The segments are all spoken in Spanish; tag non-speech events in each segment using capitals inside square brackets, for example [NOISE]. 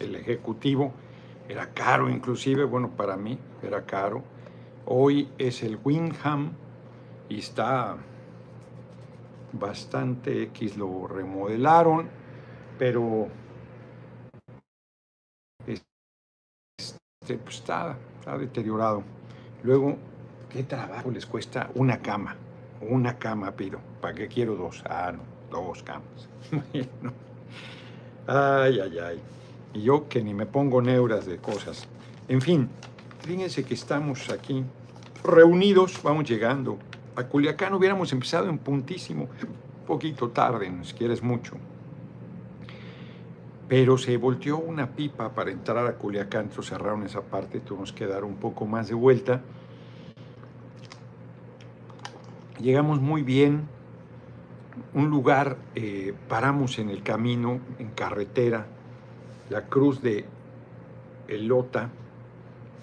el ejecutivo. Era caro inclusive, bueno, para mí era caro. Hoy es el Wingham y está bastante X, lo remodelaron, pero este, pues está deteriorado. Luego, ¿qué trabajo les cuesta una cama? Una cama pido. ¿Para qué quiero dos? Ah, no, dos camas. [LAUGHS] Ay, ay, ay. Y yo que ni me pongo neuras de cosas. En fin, fíjense que estamos aquí reunidos, vamos llegando. A Culiacán hubiéramos empezado en puntísimo, un poquito tarde, si quieres mucho. Pero se volteó una pipa para entrar a Culiacán, entonces cerraron esa parte, tuvimos que dar un poco más de vuelta. Llegamos muy bien, un lugar, eh, paramos en el camino, en carretera, la cruz de Elota,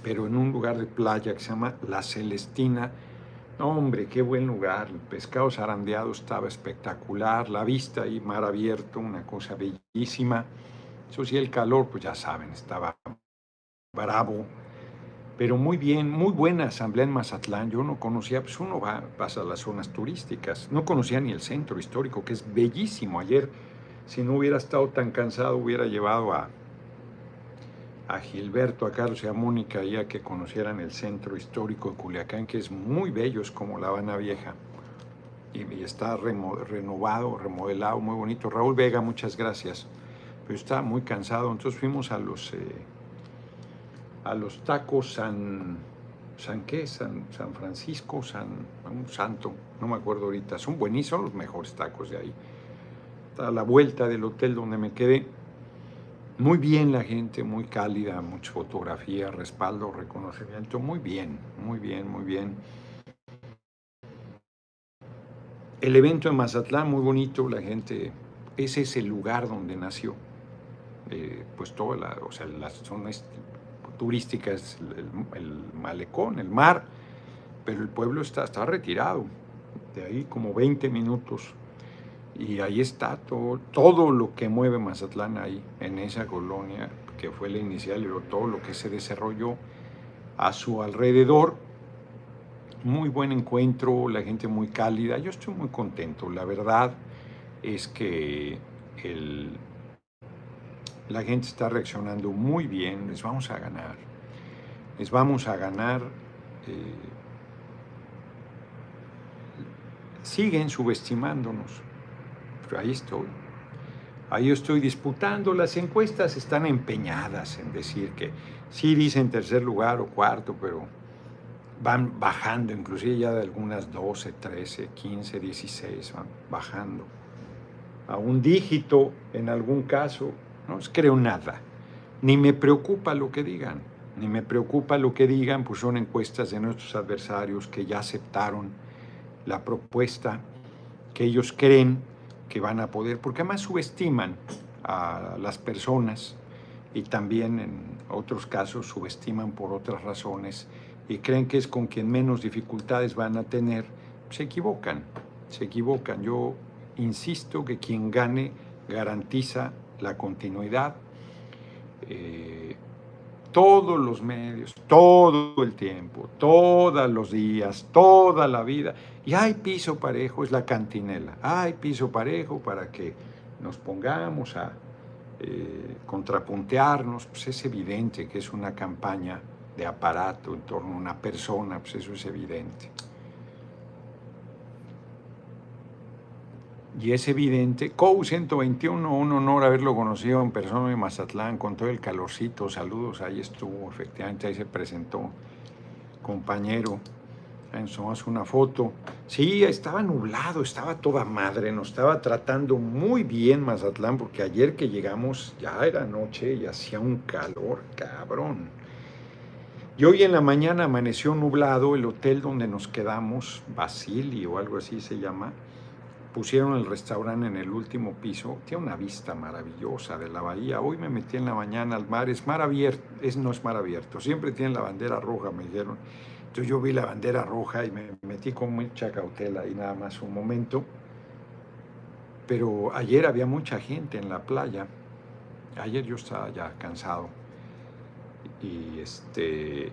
pero en un lugar de playa que se llama La Celestina. hombre, qué buen lugar, el pescado zarandeado estaba espectacular, la vista ahí, mar abierto, una cosa bellísima. Eso sí, el calor, pues ya saben, estaba bravo, pero muy bien, muy buena asamblea en Mazatlán. Yo no conocía, pues uno va, pasa las zonas turísticas, no conocía ni el centro histórico, que es bellísimo. Ayer, si no hubiera estado tan cansado, hubiera llevado a, a Gilberto, a Carlos y a Mónica ya que conocieran el centro histórico de Culiacán, que es muy bello, es como La Habana Vieja. Y, está renovado, remodelado, muy bonito. Raúl Vega, muchas gracias. Pero está muy cansado, entonces fuimos a los... Eh, a los tacos San, San qué, San, San Francisco, San, un santo, no me acuerdo ahorita, son buenísimos los mejores tacos de ahí. A la vuelta del hotel donde me quedé, muy bien la gente, muy cálida, mucha fotografía, respaldo, reconocimiento, muy bien, muy bien, muy bien. El evento en Mazatlán, muy bonito, la gente, ese es el lugar donde nació. Eh, pues toda o sea, la zona turística es el, malecón, el mar, pero el pueblo está, está retirado, de ahí como 20 minutos. Y ahí está todo, todo lo que mueve Mazatlán ahí, en esa colonia que fue la inicial, pero todo lo que se desarrolló a su alrededor. Muy buen encuentro, la gente muy cálida. Yo estoy muy contento. La verdad es que el, la gente está reaccionando muy bien, les vamos a ganar, les vamos a ganar. Eh, siguen subestimándonos, ahí estoy. Ahí estoy disputando. Las encuestas están empeñadas en decir que sí dicen tercer lugar o cuarto, pero van bajando, inclusive ya de algunas 12, 13, 15, 16, van bajando. A un dígito en algún caso, no creo nada. Ni me preocupa lo que digan, ni me preocupa lo que digan, pues son encuestas de nuestros adversarios que ya aceptaron la propuesta que ellos creen que van a poder, porque además subestiman a las personas y también en otros casos subestiman por otras razones y creen que es con quien menos dificultades van a tener, se equivocan, se equivocan. Yo insisto que quien gane garantiza la continuidad, eh, todos los medios, todo el tiempo, todos los días, toda la vida. Y hay piso parejo, es la cantinela. Hay piso parejo para que nos pongamos a eh, contrapuntearnos. Pues es evidente que es una campaña de aparato en torno a una persona, pues eso es evidente. Y es evidente. COU 121, un honor haberlo conocido en persona en Mazatlán, con todo el calorcito. Saludos, ahí estuvo, efectivamente, ahí se presentó, compañero. Tomamos una foto. Sí, estaba nublado, estaba toda madre, nos estaba tratando muy bien Mazatlán, porque ayer que llegamos ya era noche y hacía un calor, cabrón. Y hoy en la mañana amaneció nublado, el hotel donde nos quedamos, Basili o algo así se llama, pusieron el restaurante en el último piso, tiene una vista maravillosa de la bahía. Hoy me metí en la mañana al mar, es mar abierto, es, no es mar abierto, siempre tiene la bandera roja, me dijeron. Entonces yo vi la bandera roja y me metí con mucha cautela y nada más un momento. Pero ayer había mucha gente en la playa, ayer yo estaba ya cansado y este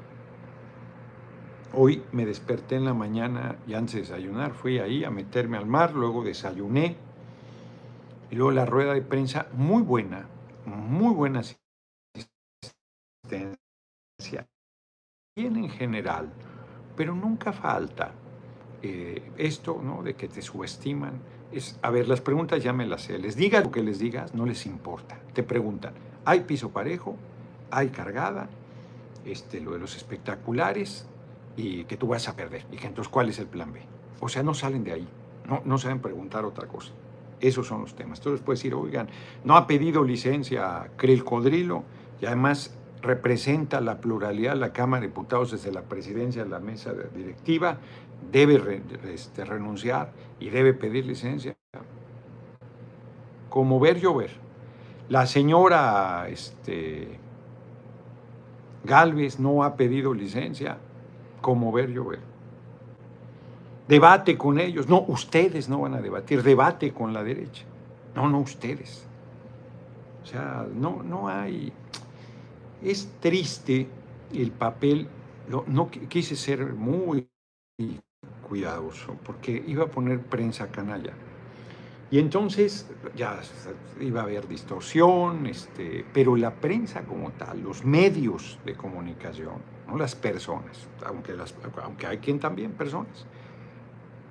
hoy me desperté en la mañana y antes de desayunar fui ahí a meterme al mar, luego desayuné y luego la rueda de prensa muy buena, muy buena asistencia, bien en general, pero nunca falta eh, esto, ¿no? De que te subestiman. Es, a ver, las preguntas ya me las sé. Les digas lo que les digas, no les importa. Te preguntan, ¿hay piso parejo? ¿Hay cargada? Este, lo de los espectaculares y que tú vas a perder. Y que entonces, ¿cuál es el plan B? O sea, no salen de ahí. No, no saben preguntar otra cosa. Esos son los temas. Entonces puedes decir, oigan, no ha pedido licencia Creel Codrilo y además representa la pluralidad de la Cámara de Diputados desde la presidencia de la mesa directiva debe este, renunciar y debe pedir licencia. Como ver llover. La señora este, Galvez no ha pedido licencia, como ver llover. Debate con ellos. No, ustedes no van a debatir, debate con la derecha. No, no ustedes. O sea, no, no hay... Es triste el papel, no quise ser muy cuidadoso, porque iba a poner prensa canalla. Y entonces ya iba a haber distorsión, este, pero la prensa como tal, los medios de comunicación, no las personas, aunque, hay quien también personas,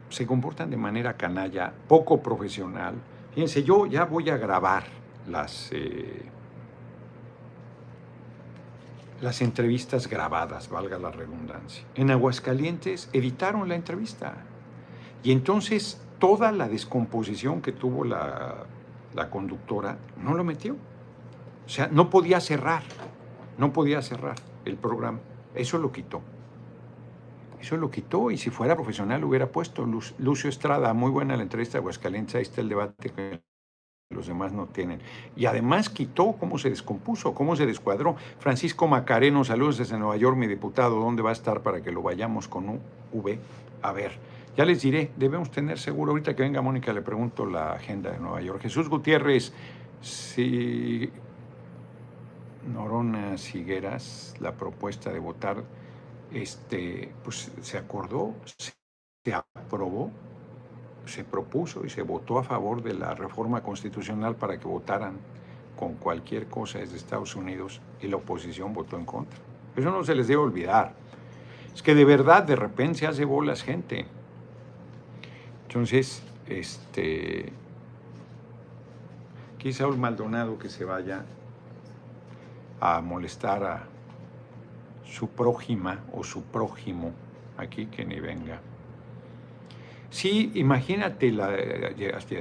se comportan de manera canalla, poco profesional. Fíjense, yo ya voy a grabar las, eh, las entrevistas grabadas, valga la redundancia. En Aguascalientes editaron la entrevista. Y entonces toda la descomposición que tuvo la, la conductora no lo metió. O sea, no podía cerrar, no podía cerrar el programa. Eso lo quitó. Eso lo quitó y si fuera profesional hubiera puesto. Lucio Estrada, muy buena la entrevista de Aguascalientes, ahí está el debate los demás no tienen. Y además quitó cómo se descompuso, cómo se descuadró. Francisco Macareno, saludos desde Nueva York, mi diputado, ¿dónde va a estar para que lo vayamos con un V? A ver, ya les diré, debemos tener seguro, ahorita que venga Mónica le pregunto la agenda de Nueva York. Jesús Gutiérrez, si Norona Sigueras, la propuesta de votar, este, pues se acordó, se aprobó se propuso y se votó a favor de la reforma constitucional para que votaran con cualquier cosa desde Estados Unidos y la oposición votó en contra. Eso no se les debe olvidar. Es que de verdad de repente se hace bolas gente. Entonces, este, quizá un Maldonado que se vaya a molestar a su prójima o su prójimo aquí que ni venga. Sí, imagínate, la,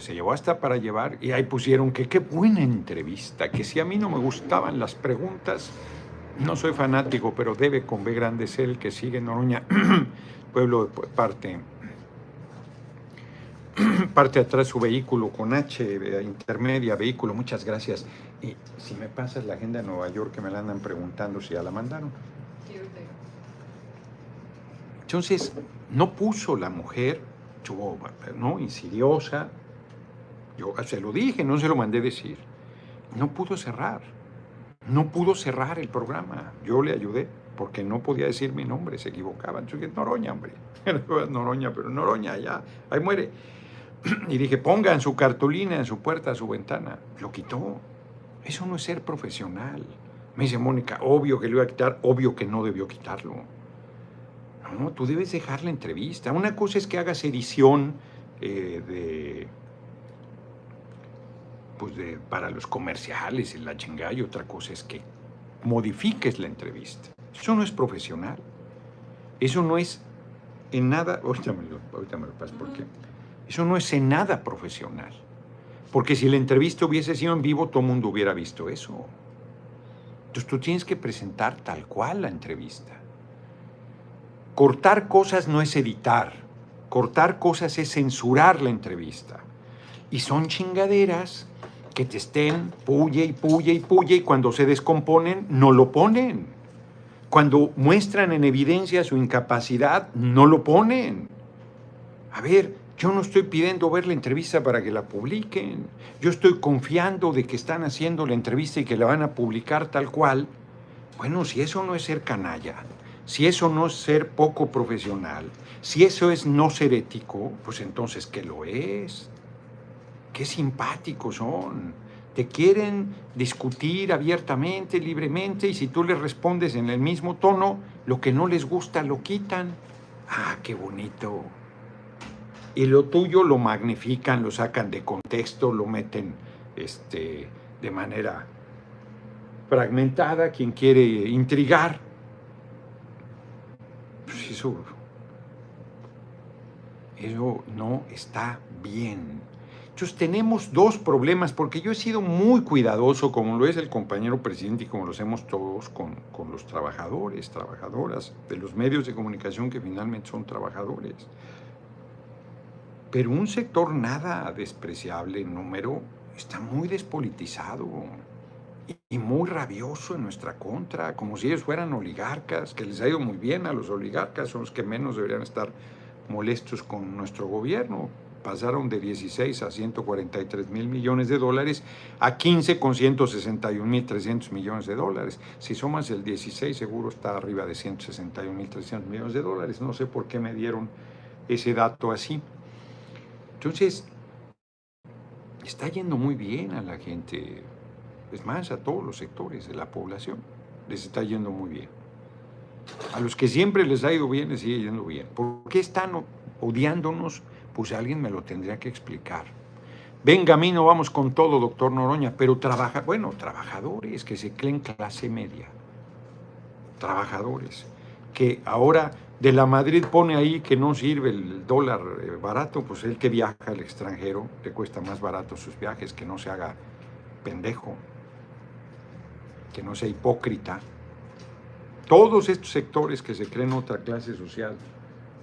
se llevó hasta para llevar y ahí pusieron que qué buena entrevista, que si a mí no me gustaban las preguntas, no soy fanático, pero debe con B grande ser el que sigue Noroña, [CLEARS THROAT] pueblo de parte, [CLEARS THROAT] parte atrás su vehículo con H, intermedia, vehículo, muchas gracias. Y si me pasas la agenda de Nueva York, que me la andan preguntando si ya la mandaron. Entonces, no puso la mujer ¿no? Insidiosa. Yo se lo dije, no se lo mandé decir. No pudo cerrar. No pudo cerrar el programa. Yo le ayudé porque no podía decir mi nombre, se equivocaba. Entonces Noroña, hombre. [LAUGHS] Noroña, pero Noroña ya, ahí muere. [CLEARS THROAT] Y dije, ponga en su cartulina, en su puerta, su ventana. Lo quitó. Eso no es ser profesional. Me dice Mónica, obvio que lo iba a quitar, obvio que no debió quitarlo. No, tú debes dejar la entrevista. Una cosa es que hagas edición eh, de, pues de, para los comerciales y la chingada, y otra cosa es que modifiques la entrevista. Eso no es profesional. Eso no es en nada, ahorita me lo, ahorita me lo paso, porque eso no es en nada profesional. Porque si la entrevista hubiese sido en vivo, todo el mundo hubiera visto eso. Entonces tú tienes que presentar tal cual la entrevista. Cortar cosas no es editar, cortar cosas es censurar la entrevista. Y son chingaderas que te estén puye y puye y puye y cuando se descomponen no lo ponen. Cuando muestran en evidencia su incapacidad, no lo ponen. A ver, Yo no estoy pidiendo ver la entrevista para que la publiquen. Yo estoy confiando de que están haciendo la entrevista y que la van a publicar tal cual. Bueno, si eso no es ser canalla, si eso no es ser poco profesional, si eso es no ser ético, pues entonces, ¿qué lo es? Qué simpáticos son. Te quieren discutir abiertamente, libremente, y si tú les respondes en el mismo tono, lo que no les gusta lo quitan. Ah, qué bonito. Y lo tuyo lo magnifican, lo sacan de contexto, lo meten este, de manera fragmentada, quien quiere intrigar. Pues eso, eso no está bien. Entonces tenemos dos problemas, porque yo he sido muy cuidadoso, como lo es el compañero presidente y como lo hacemos todos, con, con, los trabajadores, trabajadoras de los medios de comunicación que finalmente son trabajadores. Pero un sector nada despreciable en número está muy despolitizado y muy rabioso en nuestra contra, como si ellos fueran oligarcas, que les ha ido muy bien a los oligarcas, son los que menos deberían estar molestos con nuestro gobierno pasaron de 16 a 143 mil millones de dólares a 15 con 161 mil 300 millones de dólares. Si sumas el 16 seguro está arriba de 161 mil 300 millones de dólares. No sé por qué me dieron ese dato así. Entonces, está yendo muy bien a la gente, es más, a todos los sectores de la población, les está yendo muy bien. A los que siempre les ha ido bien, les sigue yendo bien. ¿Por qué están odiándonos? pues alguien me lo tendría que explicar. Venga, a mí no vamos con todo, doctor Noroña, pero trabaja, bueno, trabajadores que se creen clase media. Trabajadores que ahora de la Madrid pone ahí que no sirve el dólar eh, barato, pues el que viaja al extranjero le cuesta más barato sus viajes, que no se haga pendejo, que no sea hipócrita. Todos estos sectores que se creen otra clase social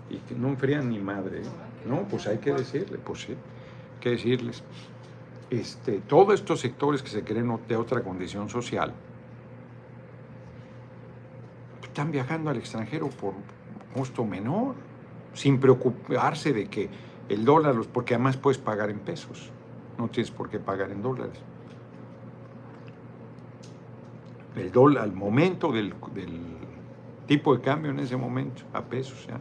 y que no enfrían ni madre. No, pues hay que decirle, pues sí, hay que decirles. Este, todos estos sectores que se creen de otra condición social están viajando al extranjero por costo menor, sin preocuparse de que el dólar, porque además puedes pagar en pesos, no tienes por qué pagar en dólares. El dólar, al momento del, tipo de cambio en ese momento, a pesos, ya,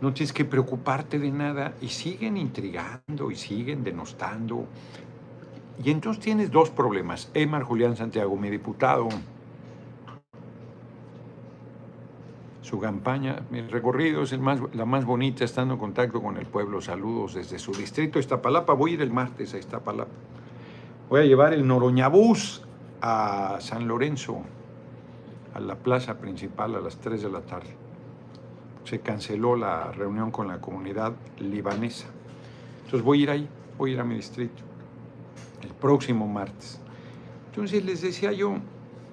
no tienes que preocuparte de nada y siguen intrigando y siguen denostando. Y entonces tienes dos problemas. Emar Julián Santiago, mi diputado, su campaña, mi recorrido es la más bonita, estando en contacto con el pueblo. Saludos desde su distrito, Iztapalapa. Voy a ir el martes a Iztapalapa. Voy a llevar el Noroñabús a San Lorenzo, a la plaza principal a las 3 de la tarde se canceló la reunión con la comunidad libanesa. Entonces voy a ir ahí, voy a ir a mi distrito el próximo martes. Entonces les decía yo,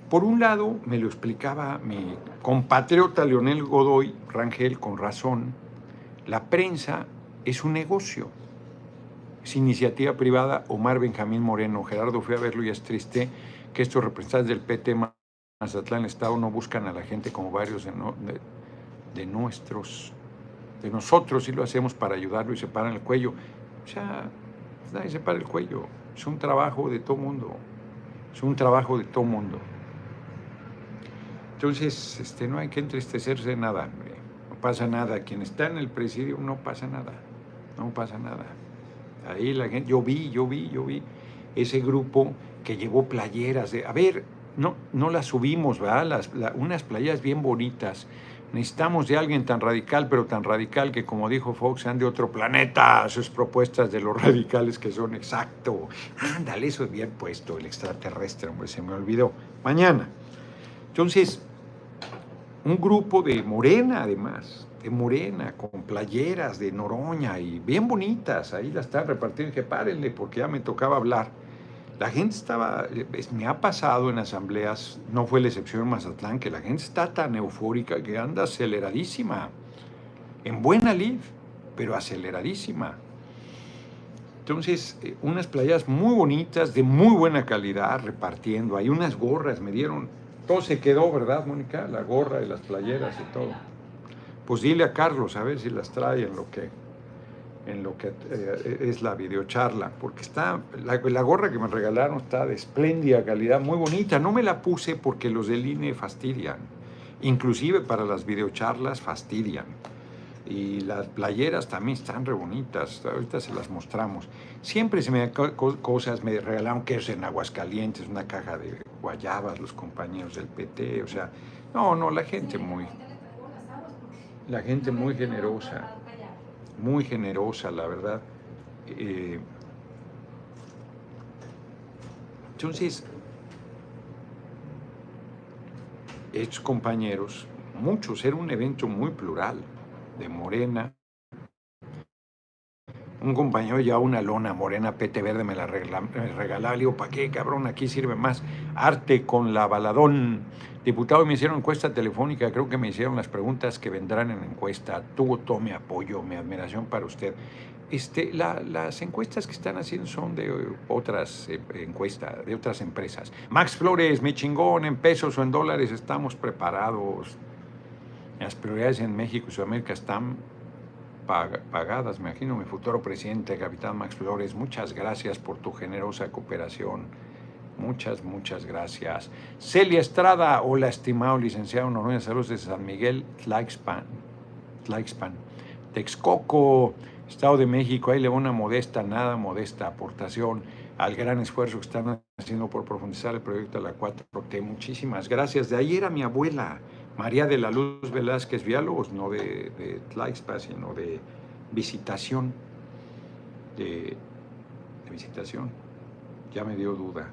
por un lado me lo explicaba mi compatriota Leonel Godoy Rangel con razón, la prensa es un negocio, es iniciativa privada. Omar Benjamín Moreno, Gerardo fue a verlo y es triste que estos representantes del PT Mazatlán Estado no buscan a la gente como varios de, nuestros, de nosotros y lo hacemos para ayudarlo y se paran el cuello. O sea, nadie se para el cuello. Es un trabajo de todo mundo. Es un trabajo de todo mundo. Entonces, este, no hay que entristecerse nada, no pasa nada. Quien está en el presidio no pasa nada, no pasa nada. Ahí la gente, yo vi, yo vi, yo vi ese grupo que llevó playeras de, a ver, no, no las subimos, ¿verdad? Las, unas playeras bien bonitas Necesitamos de alguien tan radical, pero tan radical que, como dijo Fox, sean de otro planeta sus propuestas de los [LAUGHS] radicales que son exacto. Ándale, eso es bien puesto, el extraterrestre, hombre, se me olvidó. Mañana. Entonces, un grupo de Morena, además, de Morena, con playeras de Noroña y bien bonitas, ahí las están repartiendo. Dije, párenle, porque ya me tocaba hablar la gente estaba, me ha pasado en asambleas, no fue la excepción en Mazatlán, que la gente está tan eufórica que anda aceleradísima, en buena lid, pero aceleradísima. Entonces, eh, unas playas muy bonitas, de muy buena calidad, repartiendo. Hay unas gorras, me dieron, todo se quedó, ¿verdad, Mónica? La gorra y las playeras y todo. Pues dile a Carlos a ver si las trae en lo que, en lo que eh, es la videocharla, porque está, la, gorra que me regalaron está de espléndida calidad, muy bonita. No me la puse porque los del INE fastidian, inclusive para las videocharlas fastidian. Y las playeras también están re bonitas, ahorita se las mostramos. Siempre se me dan cosas, me regalaron que es en Aguascalientes, una caja de guayabas, los compañeros del PT, o sea, no, no, la gente muy, la gente muy generosa, muy generosa, la verdad. Eh, entonces, estos compañeros, muchos, era un evento muy plural de Morena. Un compañero ya una lona morena, pete verde, me la regalaba. Le digo, ¿para qué, cabrón? Aquí sirve más. Arte con la baladón. Diputado, me hicieron encuesta telefónica, creo que me hicieron las preguntas que vendrán en encuesta. Tuvo todo mi apoyo, mi admiración para usted. Este, las encuestas que están haciendo son de otras eh, encuestas, de otras empresas. Max Flores, mi chingón, en pesos o en dólares, estamos preparados. Las prioridades en México y Sudamérica están pagadas, me imagino. Mi futuro presidente, capitán Max Flores, muchas gracias por tu generosa cooperación. Muchas, muchas gracias. Celia Estrada, hola, estimado licenciado Noruega, saludos de San Miguel, Tlaxpan. Tlaxpan. Texcoco, Estado de México, ahí le va una modesta, nada modesta aportación al gran esfuerzo que están haciendo por profundizar el proyecto de la 4T. Muchísimas gracias. De ahí era mi abuela. María de la Luz Velázquez Villalobos, no de, de sino de visitación, de, visitación. Ya me dio duda.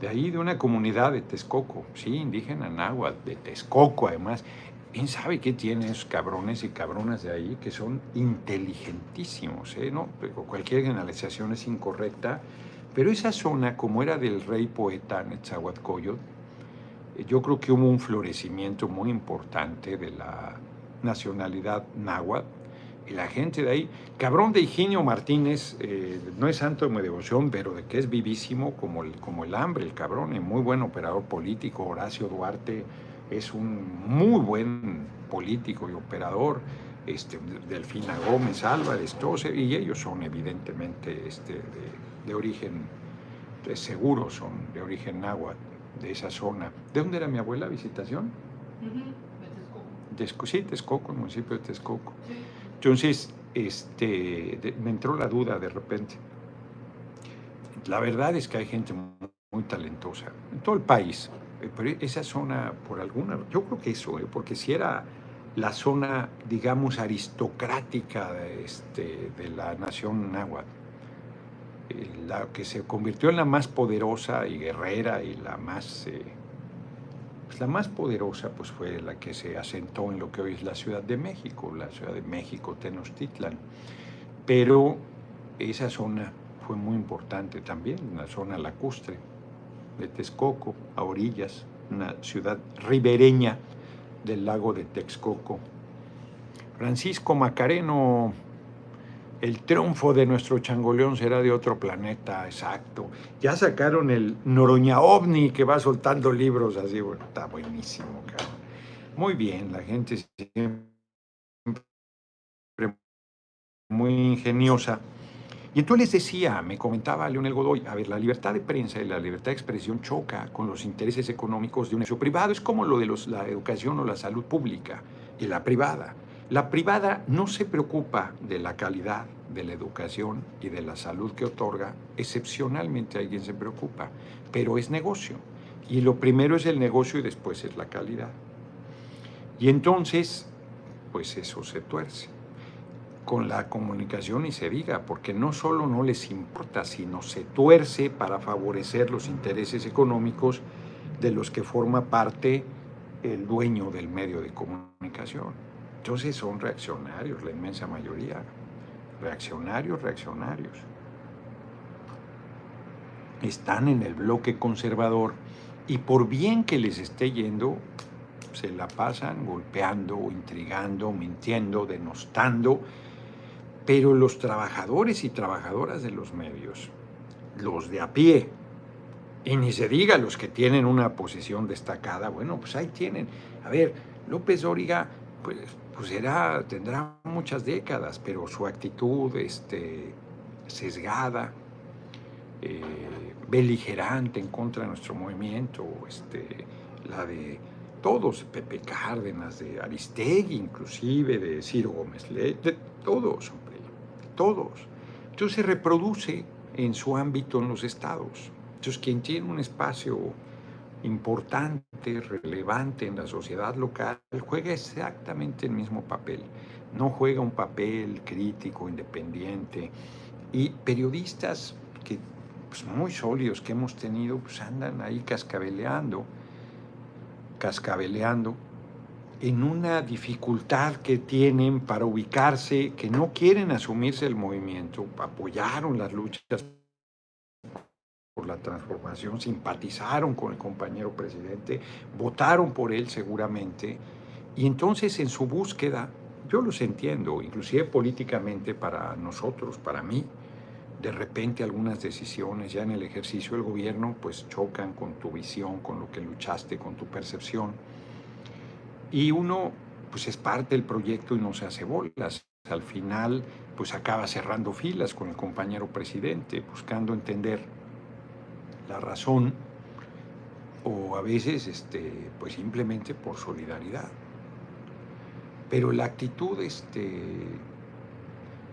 De ahí, de una comunidad de Texcoco, sí, indígena náhuatl, de Texcoco además. ¿Quién sabe qué tienen esos cabrones y cabronas de ahí que son inteligentísimos? ¿eh? ¿No? Cualquier generalización es incorrecta, pero esa zona, como era del rey poeta Netzahuatcoyot, yo creo que hubo un florecimiento muy importante de la nacionalidad náhuatl. Y la gente de ahí, cabrón de Higinio Martínez, eh, no es santo de mi devoción, pero de que es vivísimo como el, como el hambre, el cabrón, y muy buen operador político. Horacio Duarte es un muy buen político y operador. Este, Delfina Gómez Álvarez, todos, y ellos son evidentemente este, de, de origen, de seguro son de origen náhuatl de esa zona. ¿De dónde era mi abuela? ¿Visitación? De Texcoco. sí, Texcoco, el municipio de Texcoco. Entonces, este, me entró la duda de repente. La verdad es que hay gente muy, talentosa en todo el país, eh, pero esa zona, por alguna, yo creo que eso, eh, porque si era la zona, digamos, aristocrática de, este, de la nación náhuatl, la que se convirtió en la más poderosa y guerrera y la más, eh, pues la más poderosa pues fue la que se asentó en lo que hoy es la Ciudad de México, la Ciudad de México, Tenochtitlan. Pero esa zona fue muy importante también, una zona lacustre de Texcoco, a orillas, una ciudad ribereña del lago de Texcoco. Francisco Macareno el triunfo de nuestro changoleón será de otro planeta, exacto. Ya sacaron el Noroña OVNI que va soltando libros así, bueno, está buenísimo, cabrón. Muy bien, la gente siempre muy ingeniosa. Y entonces les decía, me comentaba Leonel Godoy, a ver, la libertad de prensa y la libertad de expresión choca con los intereses económicos de un negocio privado. Es como lo de los, la educación o la salud pública y la privada. La privada no se preocupa de la calidad de la educación y de la salud que otorga, excepcionalmente alguien se preocupa, pero es negocio. Y lo primero es el negocio y después es la calidad. Y entonces, pues eso se tuerce. Con la comunicación y se diga, porque no solo no les importa, sino se tuerce para favorecer los intereses económicos de los que forma parte el dueño del medio de comunicación. Entonces son reaccionarios, la inmensa mayoría. Reaccionarios, reaccionarios. Están en el bloque conservador y por bien que les esté yendo, se la pasan golpeando, intrigando, mintiendo, denostando. Pero los trabajadores y trabajadoras de los medios, los de a pie, y ni se diga los que tienen una posición destacada, bueno, pues ahí tienen. A ver, López Dóriga pues, pues era, tendrá muchas décadas, pero su actitud este, sesgada, eh, beligerante en contra de nuestro movimiento, este, la de todos, Pepe Cárdenas, de Aristegui inclusive, de Ciro Gómez, de todos, hombre, todos. Entonces se reproduce en su ámbito en los estados. Entonces quien tiene un espacio importante, relevante en la sociedad local, juega exactamente el mismo papel. No juega un papel crítico, independiente. Y periodistas que, pues, muy sólidos que hemos tenido, pues andan ahí cascabeleando, cascabeleando en una dificultad que tienen para ubicarse, que no quieren asumirse el movimiento, apoyaron las luchas por la transformación, simpatizaron con el compañero presidente, votaron por él seguramente, y entonces en su búsqueda, yo los entiendo, inclusive políticamente para nosotros, para mí, de repente algunas decisiones ya en el ejercicio del gobierno pues chocan con tu visión, con lo que luchaste, con tu percepción. Y uno pues es parte del proyecto y no se hace bolas. Al final pues acaba cerrando filas con el compañero presidente, buscando entender la razón o a veces este, pues simplemente por solidaridad. Pero la actitud este,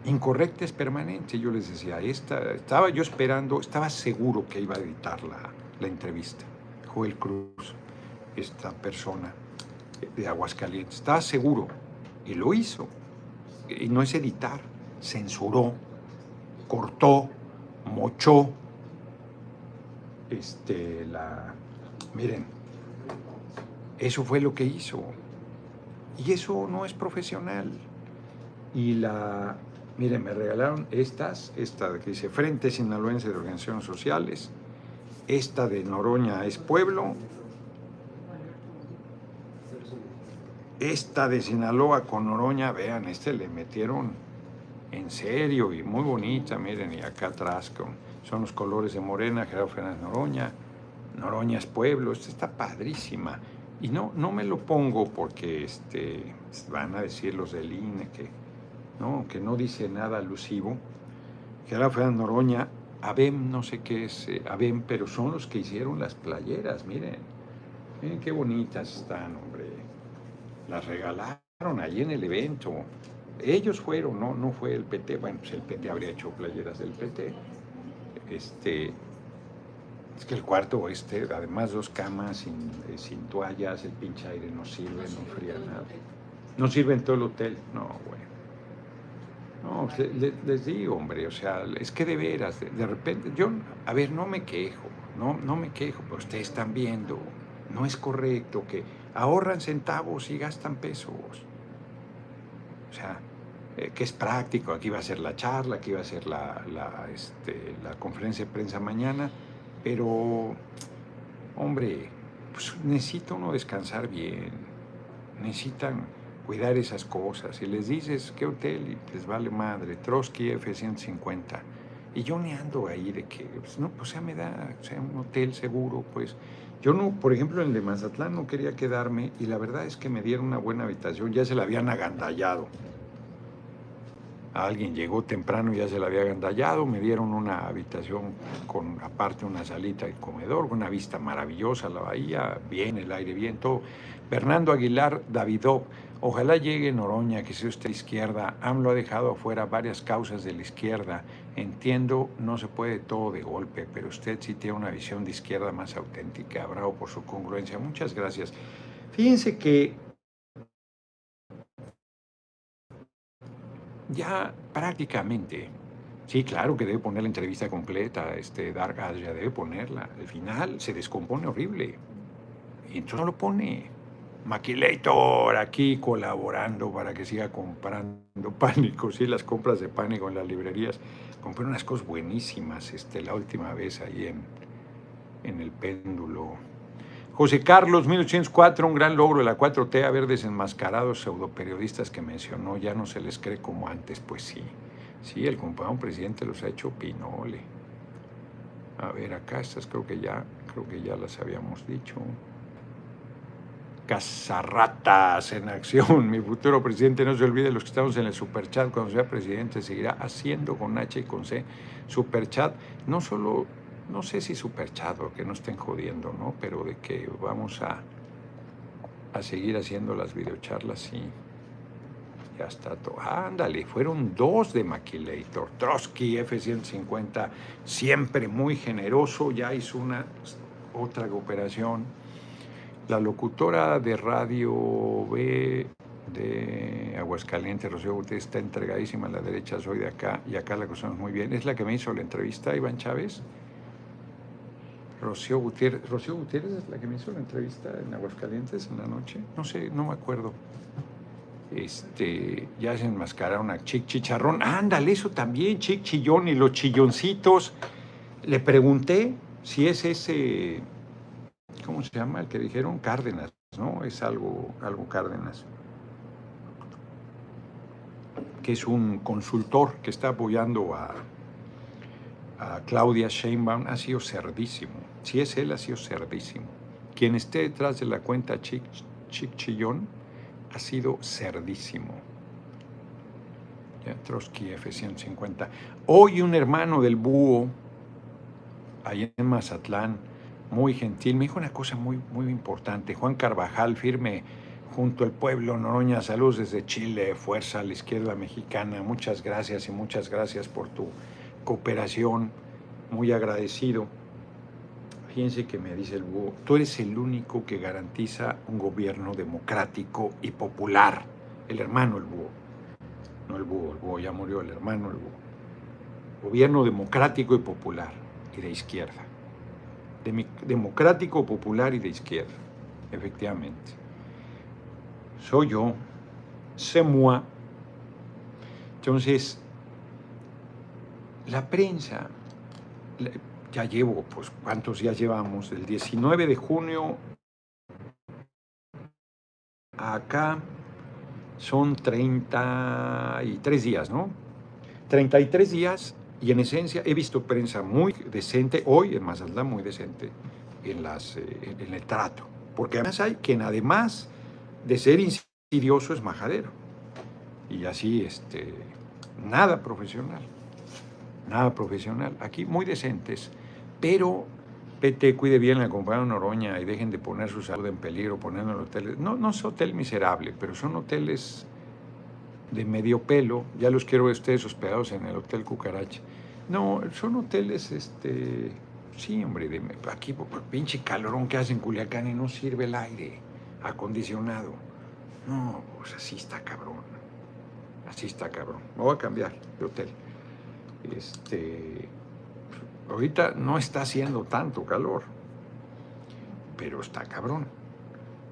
incorrecta es permanente. Yo les decía, esta, estaba yo esperando, estaba seguro que iba a editar la, la entrevista. Joel Cruz, esta persona de Aguascalientes, estaba seguro y lo hizo. Y no es editar, censuró, cortó, mochó, este, la, miren, eso fue lo que hizo. Y eso no es profesional. Y la, miren, me regalaron estas, esta que dice Frente Sinaloense de Organizaciones Sociales, esta de Noroña es Pueblo, esta de Sinaloa con Noroña, vean, este le metieron en serio y muy bonita, miren, y acá atrás con son los colores de Morena, Gerardo Fernández Noroña, Noroña es pueblo, esta está padrísima. Y no, no me lo pongo porque este, van a decir los del INE que no, que no dice nada alusivo. Gerardo Fernández Noroña, ABEM, no sé qué es eh, ABEM, pero son los que hicieron las playeras, miren. Miren qué bonitas están, hombre. Las regalaron allí en el evento. Ellos fueron, no, no fue el PT. Bueno, pues el PT habría hecho playeras del PT este, es que el cuarto, este, además dos camas sin, eh, sin toallas, el pinche aire no sirve, no fría nada. No sirve en todo el hotel, no, güey. No, les, digo, hombre, o sea, es que de veras, de, repente, yo, a ver, no me quejo, no, no me quejo, pero ustedes están viendo, no es correcto que ahorran centavos y gastan pesos. O sea, eh, que es práctico, aquí va a ser la charla, aquí va a ser la, este, la, conferencia de prensa mañana, pero, hombre, pues necesita uno descansar bien, necesitan cuidar esas cosas. Y les dices, ¿qué hotel? Y les vale madre, Trotsky F-150. Y yo ni ando ahí de que, pues no, pues ya me da, sea, un hotel seguro, pues. Yo no, por ejemplo, en el de Mazatlán no quería quedarme y la verdad es que me dieron una buena habitación, ya se la habían agandallado alguien llegó temprano y ya se la había agandallado, me dieron una habitación con aparte una salita y comedor, una vista maravillosa la bahía, bien, el aire bien, todo. Fernando Aguilar Davidov, ojalá llegue Noroña, que sea usted izquierda, AMLO ha dejado afuera varias causas de la izquierda, entiendo, no se puede todo de golpe, pero usted sí tiene una visión de izquierda más auténtica, bravo por su congruencia, muchas gracias. Fíjense que ya prácticamente, sí, claro que debe poner la entrevista completa, este Dark ya debe ponerla. Al final se descompone horrible. Y entonces no lo pone. Maquilator aquí colaborando para que siga comprando [LAUGHS] pánico, sí, las compras de pánico en las librerías. Compré unas cosas buenísimas este, la última vez ahí en, en el péndulo José Carlos, 1804, un gran logro de la 4T, haber desenmascarado pseudoperiodistas que mencionó, ya no se les cree como antes, pues sí, sí, el compañero presidente los ha hecho pinole. A ver, acá estas creo que ya, creo que ya las habíamos dicho. Casarratas en acción. [LAUGHS] Mi futuro presidente, no se olvide los que estamos en el superchat. Cuando sea presidente, seguirá haciendo con H y con C superchat. No solo, no sé si superchat o que no estén jodiendo, ¿no? Pero de que vamos a, a seguir haciendo las videocharlas y ya está todo. Ándale, fueron dos de Maquilator. Trotsky F-150, siempre muy generoso, ya hizo una otra cooperación la locutora de radio B de Aguascalientes, Rocío Gutiérrez, está entregadísima a la derecha, soy de acá, y acá la conocemos muy bien. Es la que me hizo la entrevista, Iván Chávez. Rocío Gutiérrez, es la que me hizo la entrevista en Aguascalientes en la noche. No sé, no me acuerdo. Este, ya se enmascararon a Chic Chicharrón. Ándale, eso también, Chic Chillón y los chilloncitos. Le pregunté si es ese ¿cómo se llama? El que dijeron Cárdenas, ¿no? Es algo, algo Cárdenas, que es un consultor que está apoyando a, a Claudia Sheinbaum, ha sido cerdísimo. Si es él, ha sido cerdísimo. Quien esté detrás de la cuenta Chic, Chic Chillón ha sido cerdísimo. Trotsky F-150. Hoy un hermano del búho, ahí en Mazatlán, muy gentil, me dijo una cosa muy, muy importante. Juan Carvajal, firme junto al pueblo, Noroña, salud desde Chile, fuerza a la izquierda mexicana. Muchas gracias y muchas gracias por tu cooperación. Muy agradecido. Fíjense que me dice el búho, tú eres el único que garantiza un gobierno democrático y popular. El hermano el búho. No el búho, el búho ya murió, el hermano el búho. Gobierno democrático y popular y de izquierda democrático, popular y de izquierda, efectivamente. Soy yo, moi. Entonces, la prensa, ya llevo, pues, ¿cuántos días llevamos? El 19 de junio acá son 33 días, ¿no? 33 días y en esencia he visto prensa muy decente, hoy en Mazatlán muy decente, en, las, eh, en el trato. Porque además hay quien además de ser insidioso es majadero. Y así, este, nada profesional. Nada profesional. Aquí muy decentes, pero PT cuide bien la compañía Noroña y dejen de poner su salud en peligro poniendo en hoteles. No, no es hotel miserable, pero son hoteles de medio pelo, ya los quiero ver ustedes hospedados en el Hotel Cucaracha. No, son hoteles, este, sí, hombre, de, aquí por, pinche calorón que hace en Culiacán y no sirve el aire acondicionado. No, pues así está cabrón. Así está cabrón. Me voy a cambiar de hotel. Este, ahorita no está haciendo tanto calor, pero está cabrón.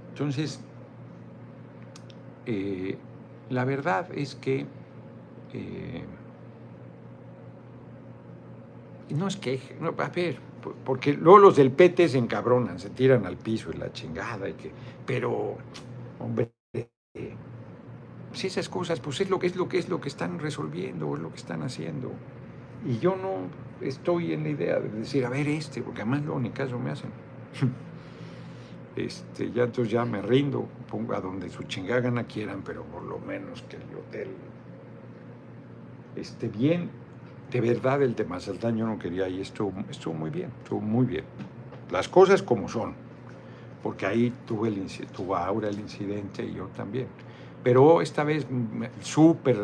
Entonces, eh, la verdad es que eh, no es que, no, a ver, porque luego los del PT se encabronan, se tiran al piso y la chingada, y que, pero, hombre, si esas cosas, pues es lo que es lo que es lo que están resolviendo, es lo que están haciendo. Y yo no estoy en la idea de decir, a ver este, porque además luego ni caso me hacen. [LAUGHS] Este, ya entonces ya me rindo, pongo a donde su chingada gana quieran, pero por lo menos que el hotel esté bien. De verdad, el de Mazatán yo no quería y estuvo, estuvo muy bien, estuvo muy bien. Las cosas como son, porque ahí tuve el, tuvo Aura el incidente y yo también. Pero esta vez súper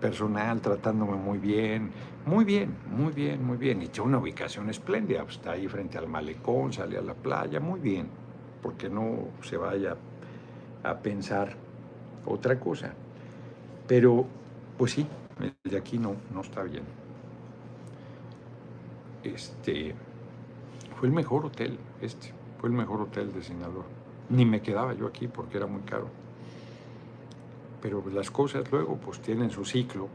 personal, tratándome muy bien, muy bien, muy bien, muy bien. Y tiene una ubicación espléndida, pues, está ahí frente al malecón, sale a la playa, muy bien porque no se vaya a pensar otra cosa. Pero, pues sí, el de aquí no, no está bien. Este, fue el mejor hotel, este, fue el mejor hotel de Sinaloa. Ni me quedaba yo aquí porque era muy caro. Pero las cosas luego pues tienen su ciclo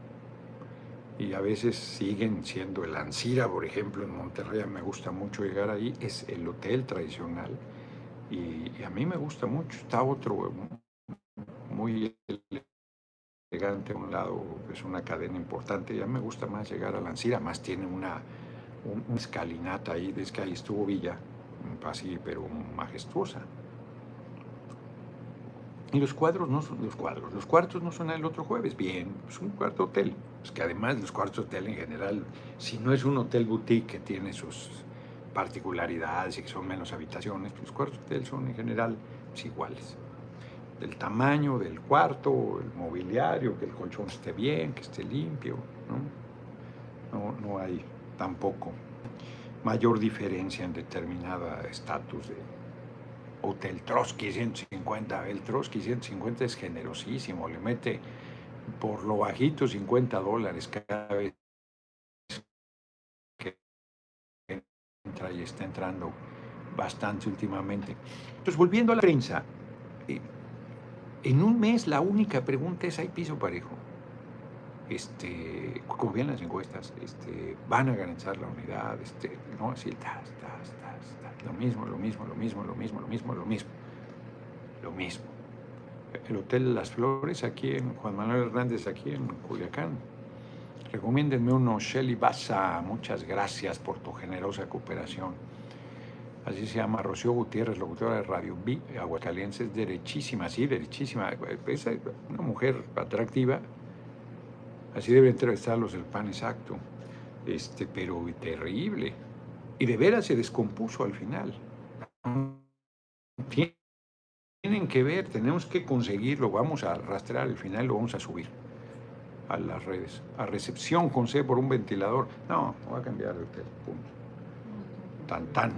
y a veces siguen siendo el Ancira, por ejemplo, en Monterrey, me gusta mucho llegar ahí, es el hotel tradicional y, a mí me gusta mucho. Está otro muy elegante a un lado, es una cadena importante. Ya me gusta más llegar a Lancira, más tiene una, escalinata ahí, desde que ahí estuvo Villa, así, pero majestuosa. Y los cuadros no son los cuadros, los cuartos no son el otro jueves. Bien, es un cuarto hotel. Es que además los cuartos hotel en general, si no es un hotel boutique que tiene sus particularidades y que son menos habitaciones, pues los cuartos hotel son en general pues, iguales. Del tamaño del cuarto, el mobiliario, que el colchón esté bien, que esté limpio. No, no, no hay tampoco mayor diferencia en determinada estatus de Hotel Trotsky 150. El Trotsky 150 es generosísimo, le mete por lo bajito 50 dólares cada vez que entra y está entrando bastante últimamente. Entonces, volviendo a la prensa, eh, en un mes la única pregunta es, ¿hay piso parejo? Este, como bien las encuestas, este, van a garantizar la unidad, este, no, así, tas, tas, lo mismo, lo mismo, lo mismo, lo mismo, lo mismo, lo mismo. Lo mismo. El Hotel Las Flores aquí en Juan Manuel Hernández, aquí en Culiacán. Recomiéndenme uno, Shelly Baza. Muchas gracias por tu generosa cooperación. Así se llama Rocío Gutiérrez, locutora de Radio B, Aguascalientes, derechísima, sí, derechísima. Es una mujer atractiva. Así debe entrevistarlos el pan exacto. Este, pero terrible y de veras se descompuso al final. Tienen que ver, tenemos que conseguirlo, vamos a rastrear al final, lo vamos a subir a las redes. A recepción con C por un ventilador. No, no va a cambiar de hotel, punto. Tan, tan.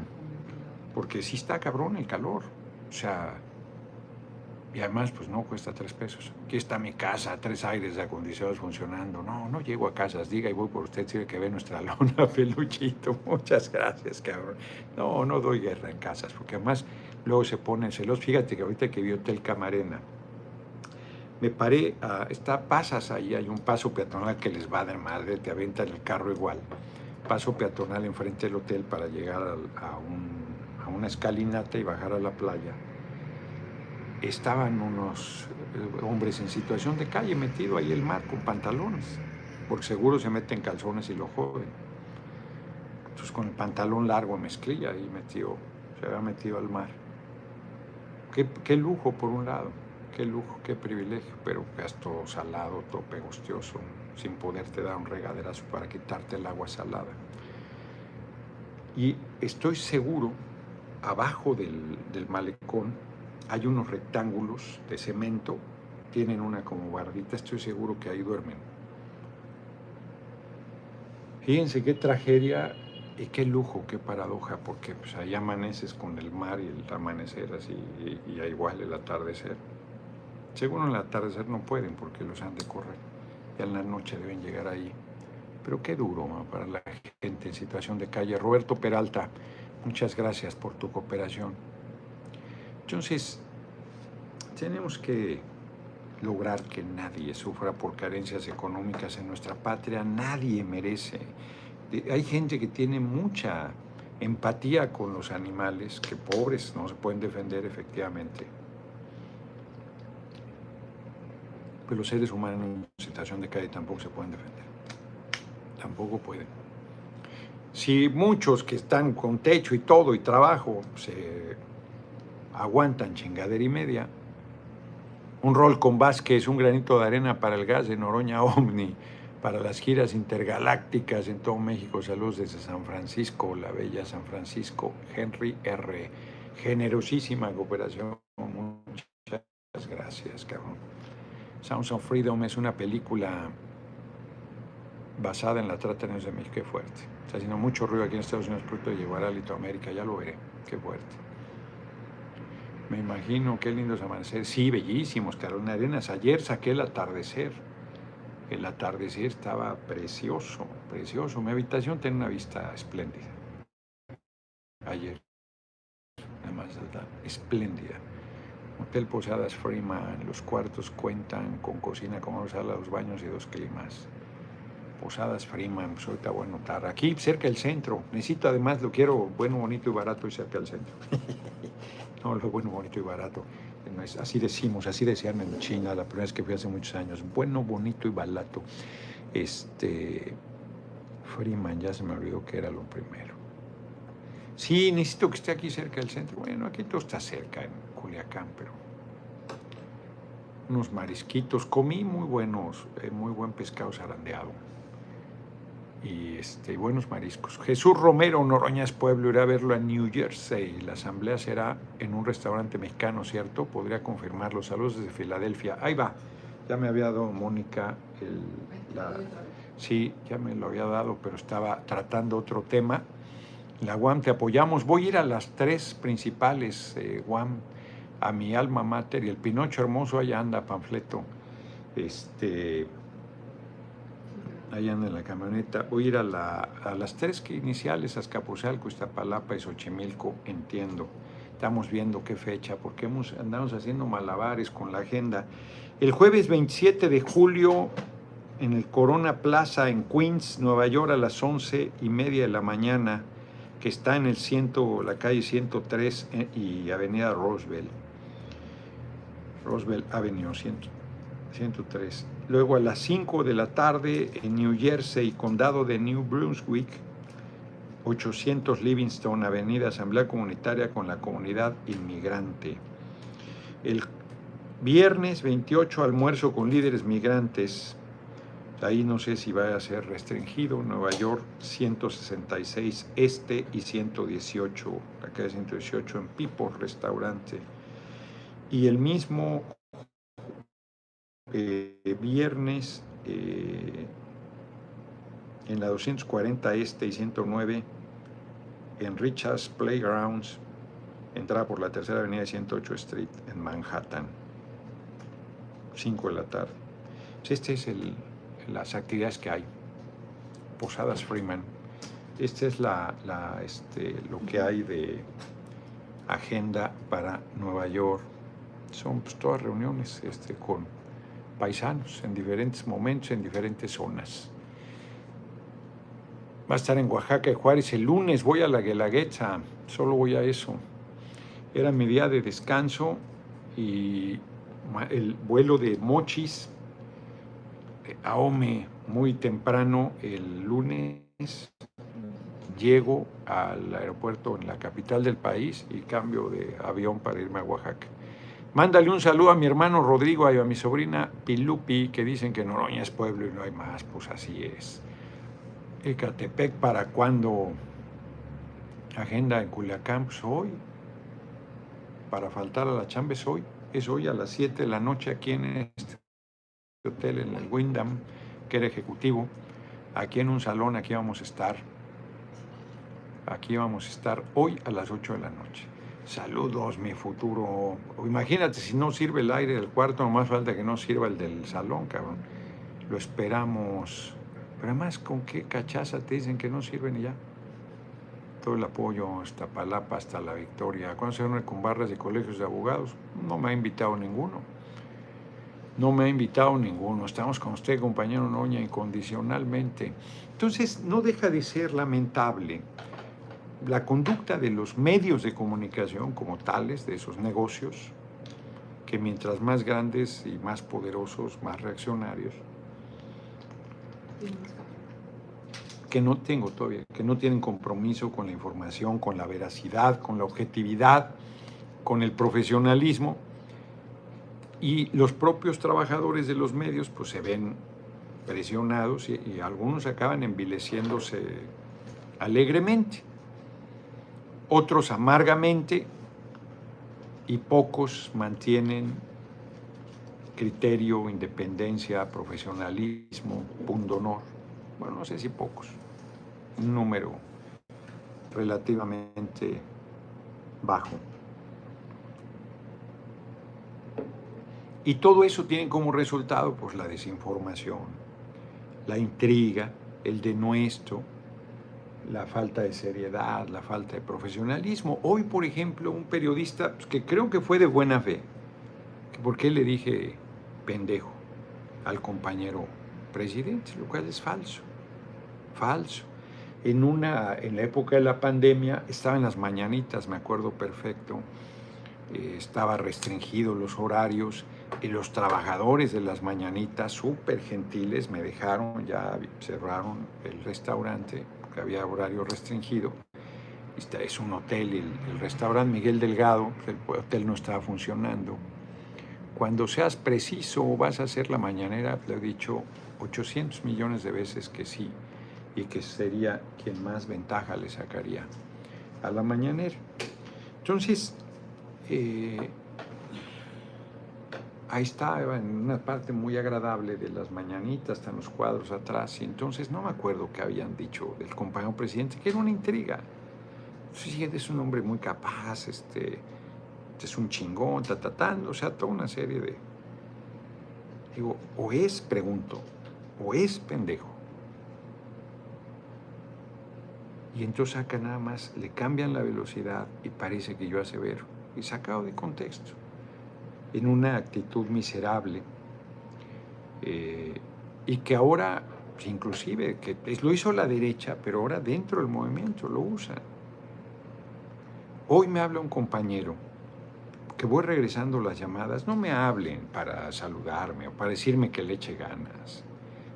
Porque sí está cabrón el calor. O sea, y además, pues no cuesta tres pesos. Aquí está mi casa, tres aires acondicionados funcionando. No, no llego a casas. Diga y voy por usted, tiene que ver nuestra [LAUGHS] lona, peluchito. Muchas gracias, cabrón. No, no doy guerra en casas, porque además luego se ponen celos. Fíjate que ahorita que vi Hotel Camarena, me paré, está, pasas ahí, hay un paso peatonal que les va a dar madre, te aventan el carro igual. Paso peatonal enfrente del hotel para llegar a, a una escalinata y bajar a la playa estaban unos eh, hombres en situación de calle metido ahí el mar con pantalones, porque seguro se meten calzones y lo joden. Entonces con el pantalón largo mezclilla y metió, se había metido al mar. Qué, qué, lujo por un lado, qué lujo, qué privilegio, pero gasto salado, todo pegostioso, sin poderte dar un regaderazo para quitarte el agua salada. Y estoy seguro, abajo del, del malecón, hay unos rectángulos de cemento, tienen una como bardita, estoy seguro que ahí duermen. Fíjense qué tragedia y qué lujo, qué paradoja, porque pues ahí amaneces con el mar y el amanecer así, y, igual el atardecer. Según el atardecer no pueden porque los han de correr, y en la noche deben llegar ahí. Pero qué duro para la gente en situación de calle. Roberto Peralta, muchas gracias por tu cooperación. Entonces, tenemos que lograr que nadie sufra por carencias económicas en nuestra patria. Nadie merece. Hay gente que tiene mucha empatía con los animales, que pobres no se pueden defender efectivamente. Pero los seres humanos en situación de calle tampoco se pueden defender. Tampoco pueden. Si muchos que están con techo y todo y trabajo se aguantan chingadera y media. Un rol con Vázquez, un granito de arena para el gas de Noroña [LAUGHS] Omni, para las giras intergalácticas en todo México. Saludos desde San Francisco, la bella San Francisco. Henry R. Generosísima cooperación. Muchas gracias, cabrón. Sounds of Freedom es una película basada en la trata de México. Qué fuerte. Está haciendo mucho ruido aquí en Estados Unidos, pronto llevará a Litoamérica, ya lo veré. Qué fuerte. Me imagino qué lindos amaneceres. Sí, bellísimos, Carolina Arenas. Ayer saqué el atardecer. El atardecer estaba precioso, precioso. Mi habitación tiene una vista espléndida. Ayer. Además, espléndida. Hotel Posadas Freeman. Los cuartos cuentan con cocina, como sala, dos baños y dos climas. Posadas Freeman, pues ahorita voy a. Aquí, cerca del centro. Necesito además, lo quiero bueno, bonito y barato y cerca del centro. [LAUGHS] No, lo bueno, bonito y barato. Así decimos, así decían en China la primera vez que fui hace muchos años. Bueno, bonito y barato. Este. Freeman, ya se me olvidó que era lo primero. Sí, necesito que esté aquí cerca del centro. Bueno, aquí todo está cerca, en Culiacán, pero unos marisquitos, comí muy buenos, eh, muy buen pescado zarandeado y este, buenos mariscos. Jesús Romero, Noroñas Pueblo, irá a verlo a New Jersey. La asamblea será en un restaurante mexicano, ¿cierto? Podría confirmar los saludos desde Filadelfia. Ahí va, ya me había dado Mónica el, la... Sí, ya me lo había dado, pero estaba tratando otro tema. La UAM te apoyamos. Voy a ir a las tres principales eh, a mi alma mater y el Pinocho Hermoso, allá anda, panfleto. Este, ahí anda en la camioneta. Voy a ir a, las tres que iniciales, Azcapotzalco, Iztapalapa y Xochimilco, entiendo. Estamos viendo qué fecha, porque hemos, andamos haciendo malabares con la agenda. El jueves 27 de julio, en el Corona Plaza en Queens, Nueva York, a las 11 y media de la mañana, que está en el ciento, la calle 103 eh, y Avenida Roosevelt. Roosevelt Avenue 103. Luego a las 5 de la tarde en New Jersey, condado de New Brunswick, 800 Livingston, Avenida Asamblea Comunitaria con la comunidad inmigrante. El viernes 28, almuerzo con líderes migrantes. Ahí no sé si va a ser restringido. Nueva York 166 Este y 118, la calle 118 en Pipo Restaurante. Y el mismo eh, viernes eh, en la 240 Este y 109 en Richards Playgrounds, entrada por la tercera avenida de 108 Street en Manhattan, 5 de la tarde. Este es el, las actividades que hay. Posadas Freeman. Este es la, este, lo que hay de agenda para Nueva York. Son pues, todas reuniones este, con paisanos en diferentes momentos, en diferentes zonas. Va a estar en Oaxaca y Juárez el lunes, voy a la Guelaguetza, solo voy a eso. Era mi día de descanso y el vuelo de Mochis a Ome muy temprano el lunes. Llego al aeropuerto en la capital del país y cambio de avión para irme a Oaxaca. Mándale un saludo a mi hermano Rodrigo y a mi sobrina Pilupi, que dicen que Noroña es pueblo y no hay más. Pues así es. Ecatepec, ¿para cuándo? Agenda en Culiacán, pues hoy. Para faltar a la chamba es hoy. Es hoy a las 7 de la noche aquí en este hotel, en el Wyndham, que era ejecutivo. Aquí en un salón, aquí vamos a estar. Aquí vamos a estar hoy a las 8 de la noche. Saludos, mi futuro. Imagínate si no sirve el aire del cuarto, más falta que no sirva el del salón, cabrón. Lo esperamos. Pero además, ¿con qué cachaza te dicen que no sirven y ya? Todo el apoyo hasta Palapa, hasta la victoria. ¿Cuándo se unen con barras de colegios de abogados? No me ha invitado ninguno. No me ha invitado ninguno. Estamos con usted, compañero Noña, incondicionalmente. Entonces, no deja de ser lamentable la conducta de los medios de comunicación como tales, de esos negocios, que mientras más grandes y más poderosos, más reaccionarios, que no tengo todavía, que no tienen compromiso con la información, con la veracidad, con la objetividad, con el profesionalismo, y los propios trabajadores de los medios pues se ven presionados y, y algunos acaban envileciéndose alegremente otros amargamente y pocos mantienen criterio, independencia, profesionalismo, pundonor. Bueno, no sé si pocos, un número relativamente bajo. Y todo eso tiene como resultado pues la desinformación, la intriga, el denuesto, la falta de seriedad, la falta de profesionalismo. Hoy, por ejemplo, un periodista pues, que creo que fue de buena fe, que por qué le dije pendejo al compañero presidente, lo cual es falso, falso. En, una, en la época de la pandemia estaba en las mañanitas, me acuerdo perfecto, eh, estaba restringido los horarios y los trabajadores de las mañanitas, súper gentiles, me dejaron, ya cerraron el restaurante, que había horario restringido. Este es un hotel, el, el restaurante Miguel Delgado, el hotel no estaba funcionando. cuando seas preciso vas a hacer la mañanera, le he dicho 800 millones de veces que sí y que sería quien más ventaja le sacaría a la mañanera. Entonces, eh, ahí estaba en una parte muy agradable de las mañanitas, están los cuadros atrás, y entonces no me acuerdo qué habían dicho del compañero presidente, que era una intriga. Sí, es un hombre muy capaz, este, es un chingón, tatatando, o sea, toda una serie de... Digo, o es, pregunto, o es pendejo. Y entonces acá nada más le cambian la velocidad y parece que yo asevero, y sacado de contexto, en una actitud miserable, eh, y que ahora, inclusive, que lo hizo la derecha, pero ahora dentro del movimiento lo usa. Hoy me habla un compañero que voy regresando las llamadas, no me hablen para saludarme o para decirme que le eche ganas.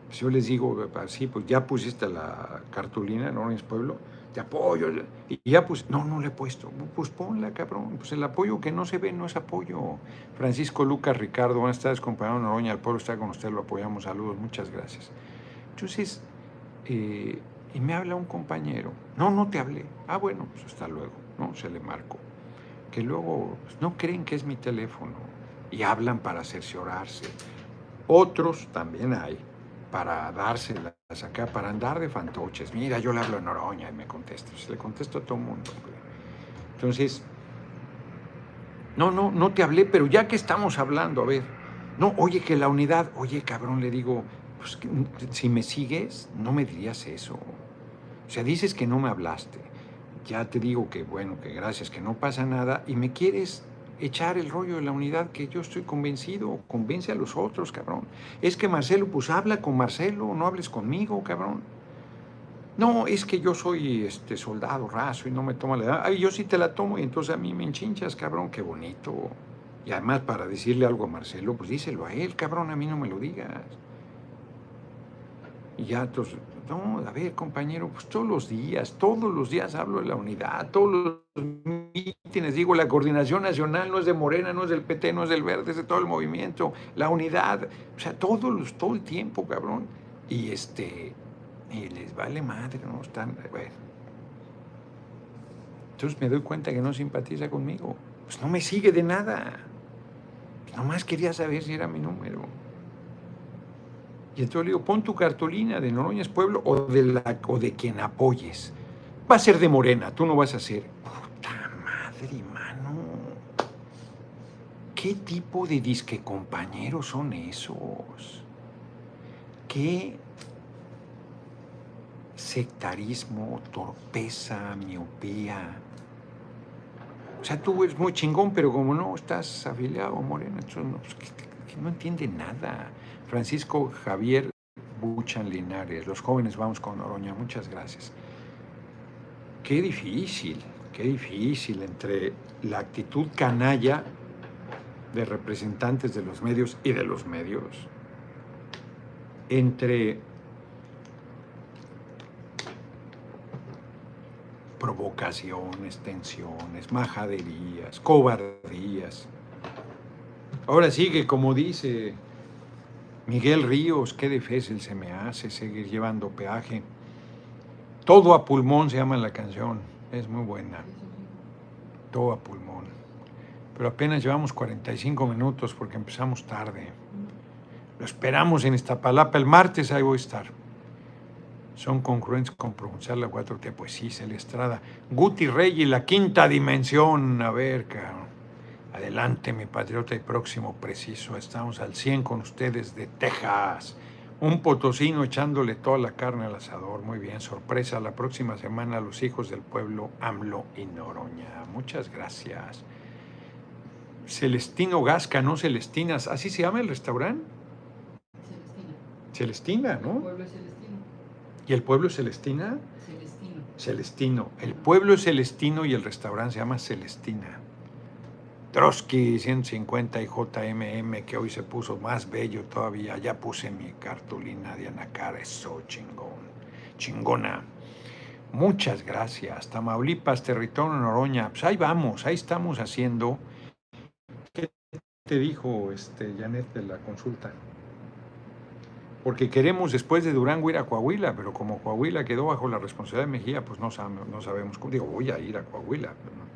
Pues yo les digo, así, pues ya pusiste la cartulina en Orange Pueblo, te apoyo. Y ya pues, no, no le he puesto. Pues ponla, cabrón. Pues el apoyo que no se ve no es apoyo. Francisco Lucas Ricardo, buenas tardes, compañero Noroña, el pueblo está con usted, lo apoyamos, saludos, muchas gracias. Entonces, eh, y me habla un compañero, no, no te hablé. Ah, bueno, pues hasta luego, ¿no? Se le marco. Que luego pues, no creen que es mi teléfono y hablan para cerciorarse. Otros también hay para dárselas acá, para andar de fantoches. Mira, yo le hablo a Noroña y me contesta. Se le contesto a todo el mundo. Entonces, no, no, no te hablé, pero ya que estamos hablando, a ver, no, oye, que la unidad, oye, cabrón, le digo, pues si me sigues, no me dirías eso. O sea, dices que no me hablaste. Ya te digo que, bueno, que gracias, que no pasa nada, y me quieres echar el rollo de la unidad que yo estoy convencido, convence a los otros, cabrón. Es que Marcelo, pues habla con Marcelo, no hables conmigo, cabrón. No, es que yo soy este soldado raso y no me toma la edad. Ay, yo sí te la tomo y entonces a mí me enchinchas, cabrón, qué bonito. Y además para decirle algo a Marcelo, pues díselo a él, cabrón, a mí no me lo digas. Y ya, entonces, no, a ver, compañero, pues todos los días, todos los días hablo de la unidad, todos los mítines, digo, la coordinación nacional no es de Morena, no es del PT, no es del Verde, es de todo el movimiento, la unidad, o sea, todos todo el tiempo, cabrón. Y este, y les vale madre, ¿no? Están, bueno. Entonces me doy cuenta que no simpatiza conmigo. Pues no me sigue de nada. Nomás quería saber si era mi número. Y entonces le digo, pon tu cartulina de Noroñas Pueblo o de, la, o de quien apoyes. Va a ser de Morena, tú no vas a ser. Puta madre, mano. ¿Qué tipo de disque compañeros son esos? ¿Qué sectarismo, torpeza, miopía? O sea, tú eres muy chingón, pero como no estás afiliado a Morena, entonces pues, no entiende nada. Francisco Javier Buchan Linares, los jóvenes vamos con Oroña, muchas gracias. Qué difícil, qué difícil entre la actitud canalla de representantes de los medios y de los medios, entre provocaciones, tensiones, majaderías, cobardías. Ahora sigue, como dice Miguel Ríos, qué difícil se me hace seguir llevando peaje. Todo a pulmón se llama la canción, es muy buena. Todo a pulmón. Pero apenas llevamos 45 minutos porque empezamos tarde. Lo esperamos en esta palapa el martes, ahí voy a estar. Son concurrentes con pronunciar la 4T, pues sí, Celestrada. Guti Rey y la quinta dimensión, a ver, cabrón. Adelante, mi patriota y próximo preciso. Estamos al 100 con ustedes de Texas. Un potosino echándole toda la carne al asador. Muy bien, sorpresa. La próxima semana los hijos del pueblo AMLO y Noroña. Muchas gracias. Celestino Gasca, no Celestinas. ¿Así se llama el restaurante? Celestina. Celestina, ¿no? El pueblo es Celestino. ¿Y el pueblo es Celestina? Celestino. Celestino. El pueblo es Celestino y el restaurante se llama Celestina. Trotsky 150 y JMM, que hoy se puso más bello todavía. Ya puse mi cartulina de Anacara, eso chingón, chingona. Muchas gracias. Tamaulipas, territorio Noroña. Pues ahí vamos, ahí estamos haciendo. ¿Qué te dijo este, Janet de la consulta? Porque queremos después de Durango ir a Coahuila, pero como Coahuila quedó bajo la responsabilidad de Mejía, pues no sabemos, no sabemos. Digo, voy a ir a Coahuila,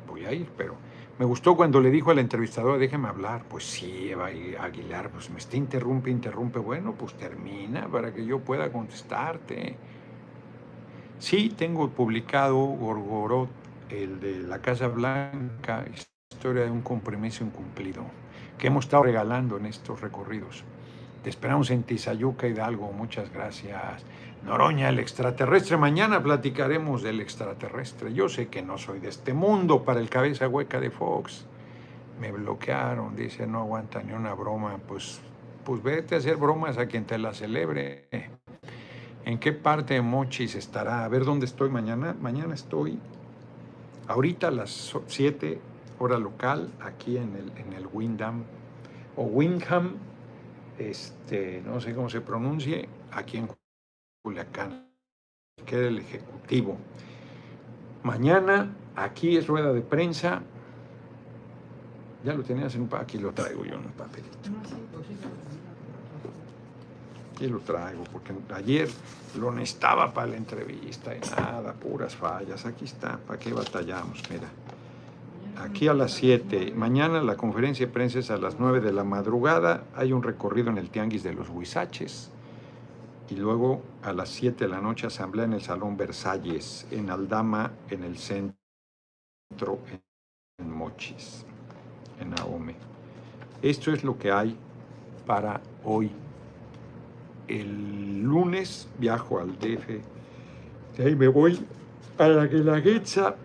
voy a ir, pero me gustó cuando le dijo al entrevistador, déjeme hablar. Pues sí, Eva Aguilar, pues me está interrumpe, interrumpe. Bueno, pues termina para que yo pueda contestarte. Sí, tengo publicado Gorgorot, el de la Casa Blanca, historia de un compromiso incumplido que hemos estado regalando en estos recorridos. Te esperamos en Tizayuca, Hidalgo. Muchas gracias. Noroña, el extraterrestre. Mañana platicaremos del extraterrestre. Yo sé que no soy de este mundo para el cabeza hueca de Fox. Me bloquearon, dice, no aguanta ni una broma. Pues, pues vete a hacer bromas a quien te la celebre. ¿En qué parte de Mochis estará? A ver dónde estoy mañana. Mañana estoy ahorita a las 7 hora local, aquí en el, en el Windham, o Windham, este, no sé cómo se pronuncie, aquí en Culiacán, que era el Ejecutivo. Mañana, aquí es rueda de prensa. Ya lo tenías en un aquí lo traigo yo en un papelito. Aquí lo traigo, porque ayer lo necesitaba para la entrevista y nada, puras fallas. Aquí está, ¿para qué batallamos? Mira aquí a las 7. Mañana la conferencia de prensa es a las 9 de la madrugada. Hay un recorrido en el Tianguis de los Huizaches. Y luego a las 7 de la noche asamblea en el Salón Versalles, en Aldama, en el centro, en Mochis, en Ahome. Esto es lo que hay para hoy. El lunes viajo al DF. De ahí me voy a la Guelaguetza.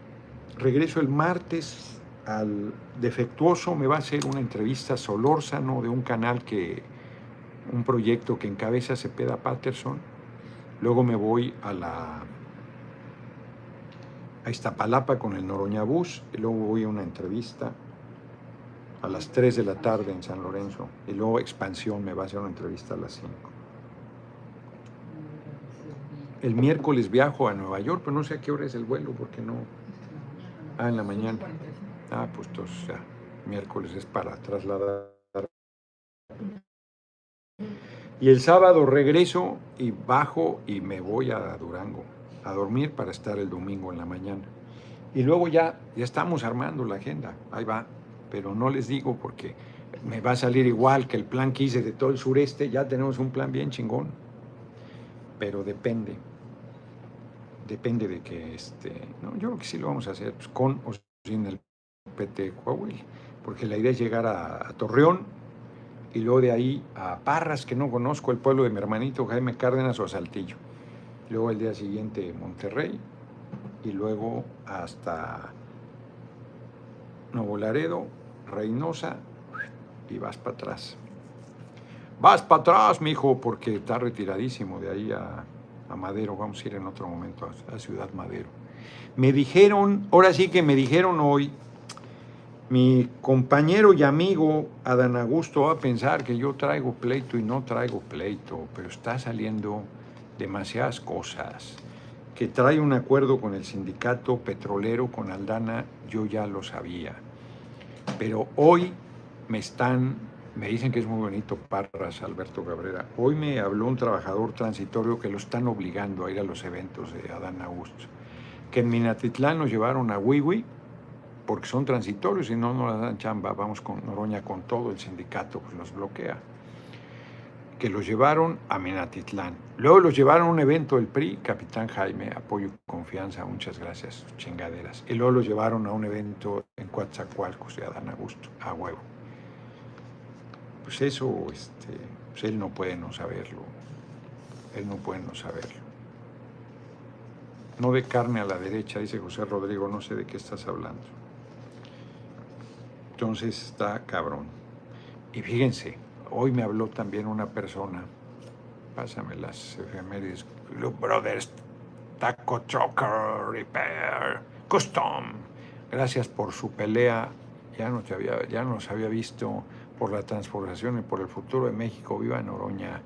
Regreso el martes al defectuoso me va a hacer una entrevista Solórzano de un canal que, un proyecto que encabeza Cepeda Patterson. Luego me voy a la a Iztapalapa con el Noroña Bus y luego voy a una entrevista a las 3 de la tarde en San Lorenzo y luego Expansión me va a hacer una entrevista a las 5. El miércoles viajo a Nueva York, pero no sé a qué hora es el vuelo porque no... Ah, en la mañana. Ah, pues entonces ya, miércoles es para trasladar. Y el sábado regreso y bajo y me voy a Durango a dormir para estar el domingo en la mañana. Y luego ya, ya estamos armando la agenda, ahí va, pero no les digo porque me va a salir igual que el plan que hice de todo el sureste, ya tenemos un plan bien chingón, pero depende, depende de que, este, no, yo creo que sí lo vamos a hacer, pues, con o sin el PT Coahuila, porque la idea es llegar a, Torreón y luego de ahí a Parras, que no conozco, el pueblo de mi hermanito Jaime Cárdenas o Saltillo. Luego el día siguiente Monterrey y luego hasta Nuevo Laredo, Reynosa y vas para atrás. Vas para atrás, mi hijo, porque está retiradísimo de ahí a, Madero. Vamos a ir en otro momento a, a Ciudad Madero. Me dijeron, ahora sí que me dijeron hoy, mi compañero y amigo Adán Augusto va a pensar que yo traigo pleito y no traigo pleito, pero está saliendo demasiadas cosas. Que trae un acuerdo con el sindicato petrolero, con Aldana, yo ya lo sabía. Pero hoy me están, me dicen que es muy bonito Parras, Alberto Cabrera. Hoy me habló un trabajador transitorio que lo están obligando a ir a los eventos de Adán Augusto. Que en Minatitlán nos llevaron a Wiwi porque son transitorios y no nos dan chamba, vamos con Noroña con todo, el sindicato pues los bloquea. Que los llevaron a Minatitlán. Luego los llevaron a un evento del PRI, Capitán Jaime, apoyo y confianza, muchas gracias, chingaderas. Y luego los llevaron a un evento en Coatzacoalcos de Adán Augusto, a huevo. Pues eso, este, pues él no puede no saberlo. Él no puede no saberlo. No de carne a la derecha, dice José Rodrigo, no sé de qué estás hablando. Entonces está cabrón. Y fíjense, hoy me habló también una persona, pásame las efemérides, Brothers, Taco Trucker, Repair, Custom. Gracias por su pelea, ya nos había, ya nos había visto por la transformación y por el futuro de México. Viva Noroña.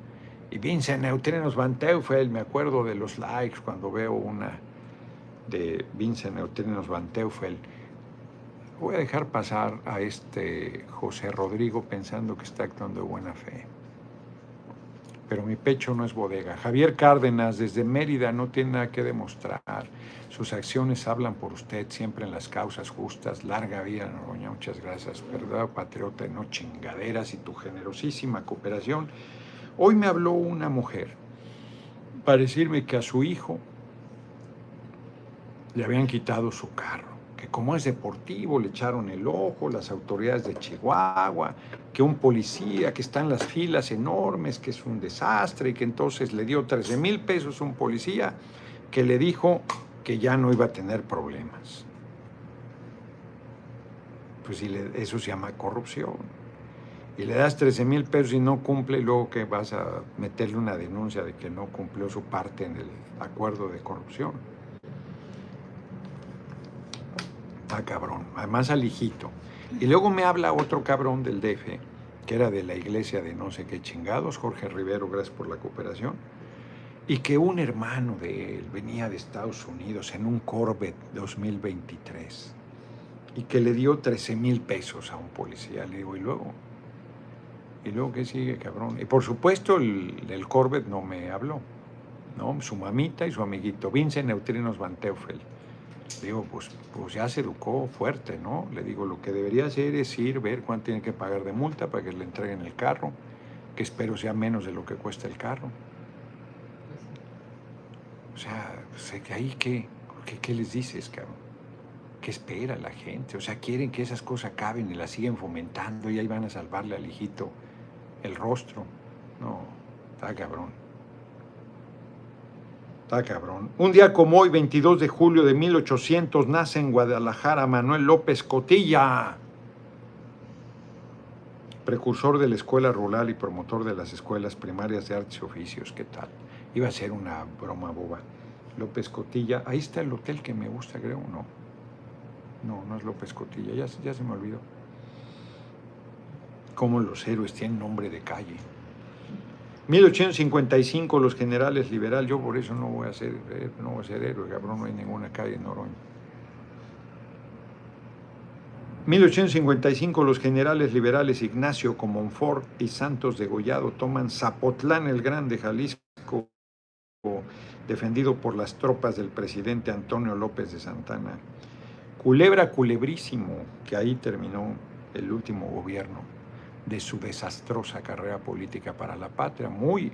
Y Vincent Neutrinos Van Teufel, me acuerdo de los likes cuando veo una de Vincent Neutrinos Van Teufel voy a dejar pasar a este José Rodrigo pensando que está actuando de buena fe. Pero mi pecho no es bodega. Javier Cárdenas desde Mérida no tiene nada que demostrar. Sus acciones hablan por usted siempre en las causas justas. Larga vida, Noroña. Muchas gracias. Verdad, patriota, no chingaderas y tu generosísima cooperación. Hoy me habló una mujer para decirme que a su hijo le habían quitado su carro que como es deportivo le echaron el ojo las autoridades de Chihuahua, que un policía que está en las filas enormes, que es un desastre y que entonces le dio 13 mil pesos a un policía que le dijo que ya no iba a tener problemas. Pues eso se llama corrupción. Y le das 13 mil pesos y no cumple, y luego que vas a meterle una denuncia de que no cumplió su parte en el acuerdo de corrupción. Ah, cabrón. Además al hijito. Y luego me habla otro cabrón del DF, que era de la iglesia de no sé qué chingados, Jorge Rivero, gracias por la cooperación, y que un hermano de él venía de Estados Unidos en un Corvette 2023 y que le dio 13 mil pesos a un policía. Le digo, ¿y luego? ¿Y luego qué sigue, cabrón? Y por supuesto el, el Corvette no me habló, ¿no? Su mamita y su amiguito, Vincent Neutrinos Van Teufel Digo, pues, pues ya se educó fuerte, ¿no? Le digo, lo que debería hacer es ir, ver cuánto tiene que pagar de multa para que le entreguen el carro, que espero sea menos de lo que cuesta el carro. O sea, sé que ahí, ¿qué, ¿qué, qué les dices, cabrón? ¿Qué espera la gente? O sea, quieren que esas cosas acaben y las siguen fomentando y ahí van a salvarle al hijito el rostro. No, está cabrón. Está cabrón. Un día como hoy, 22 de julio de 1800, nace en Guadalajara Manuel López Cotilla, precursor de la escuela rural y promotor de las escuelas primarias de artes y oficios. ¿Qué tal? Iba a ser una broma boba. López Cotilla, ahí está el hotel que me gusta, creo, ¿no? No, no es López Cotilla, ya, ya se me olvidó. Cómo los héroes tienen nombre de calle. 1855 los generales liberales, yo por eso no voy a ser, no voy a ser héroe, cabrón, no hay ninguna calle en Noroña. 1855 los generales liberales Ignacio Comonfort y Santos de Gollado toman Zapotlán el Grande, Jalisco, defendido por las tropas del presidente Antonio López de Santana. Culebra culebrísimo, que ahí terminó el último gobierno de su desastrosa carrera política para la patria, muy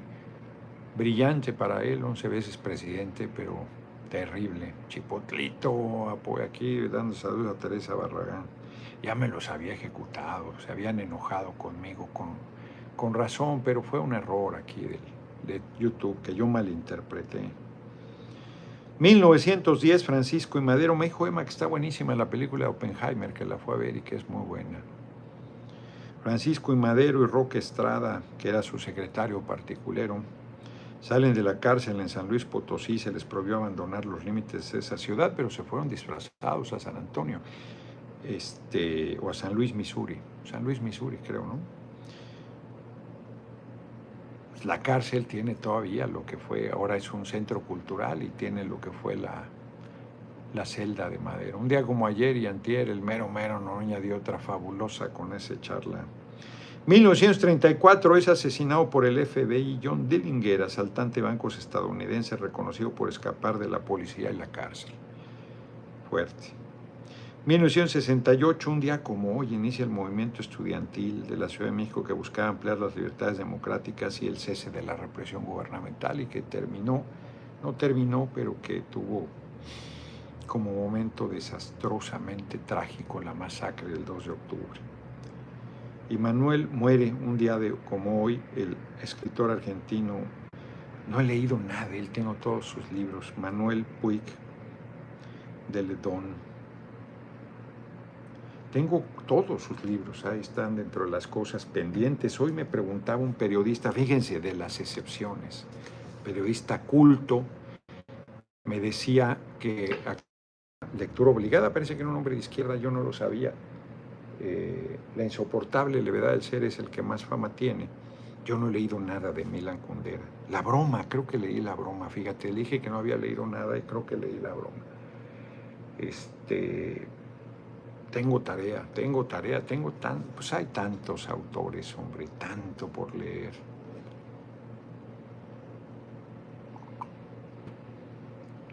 brillante para él, once veces presidente, pero terrible. Chipotlito, aquí dando salud a Teresa Barragán. Ya me los había ejecutado, se habían enojado conmigo con, con razón, pero fue un error aquí de YouTube que yo malinterpreté. 1910, Francisco y Madero me dijo Emma que está buenísima la película de Oppenheimer, que la fue a ver y que es muy buena. Francisco y Madero y Roque Estrada, que era su secretario particulero, salen de la cárcel en San Luis Potosí, se les prohibió abandonar los límites de esa ciudad, pero se fueron disfrazados a San Antonio, este, o a San Luis, Missouri, San Luis, Missouri creo, ¿no? La cárcel tiene todavía lo que fue, ahora es un centro cultural y tiene lo que fue la, la celda de madera. Un día como ayer y antier, el mero mero Noroña dio otra fabulosa con ese charla. 1934 es asesinado por el FBI John Dillinger, asaltante de bancos estadounidense reconocido por escapar de la policía y la cárcel. Fuerte. 1968, un día como hoy, inicia el movimiento estudiantil de la Ciudad de México que buscaba ampliar las libertades democráticas y el cese de la represión gubernamental y que terminó, no terminó, pero que tuvo como momento desastrosamente trágico la masacre del 2 de octubre. Y Manuel muere un día de, como hoy, el escritor argentino, no he leído nada, él tengo todos sus libros, Manuel Puig de Ledón. Tengo todos sus libros, ahí están dentro de las cosas pendientes. Hoy me preguntaba un periodista, fíjense de las excepciones, periodista culto, me decía que lectura obligada, parece que era un hombre de izquierda, yo no lo sabía. Eh, la insoportable levedad del ser es el que más fama tiene. Yo no he leído nada de Milan Kundera. La broma, creo que leí la broma, fíjate, le dije que no había leído nada y creo que leí la broma. Este, tengo tarea, tengo tarea, tengo tan, pues hay tantos autores, hombre, tanto por leer.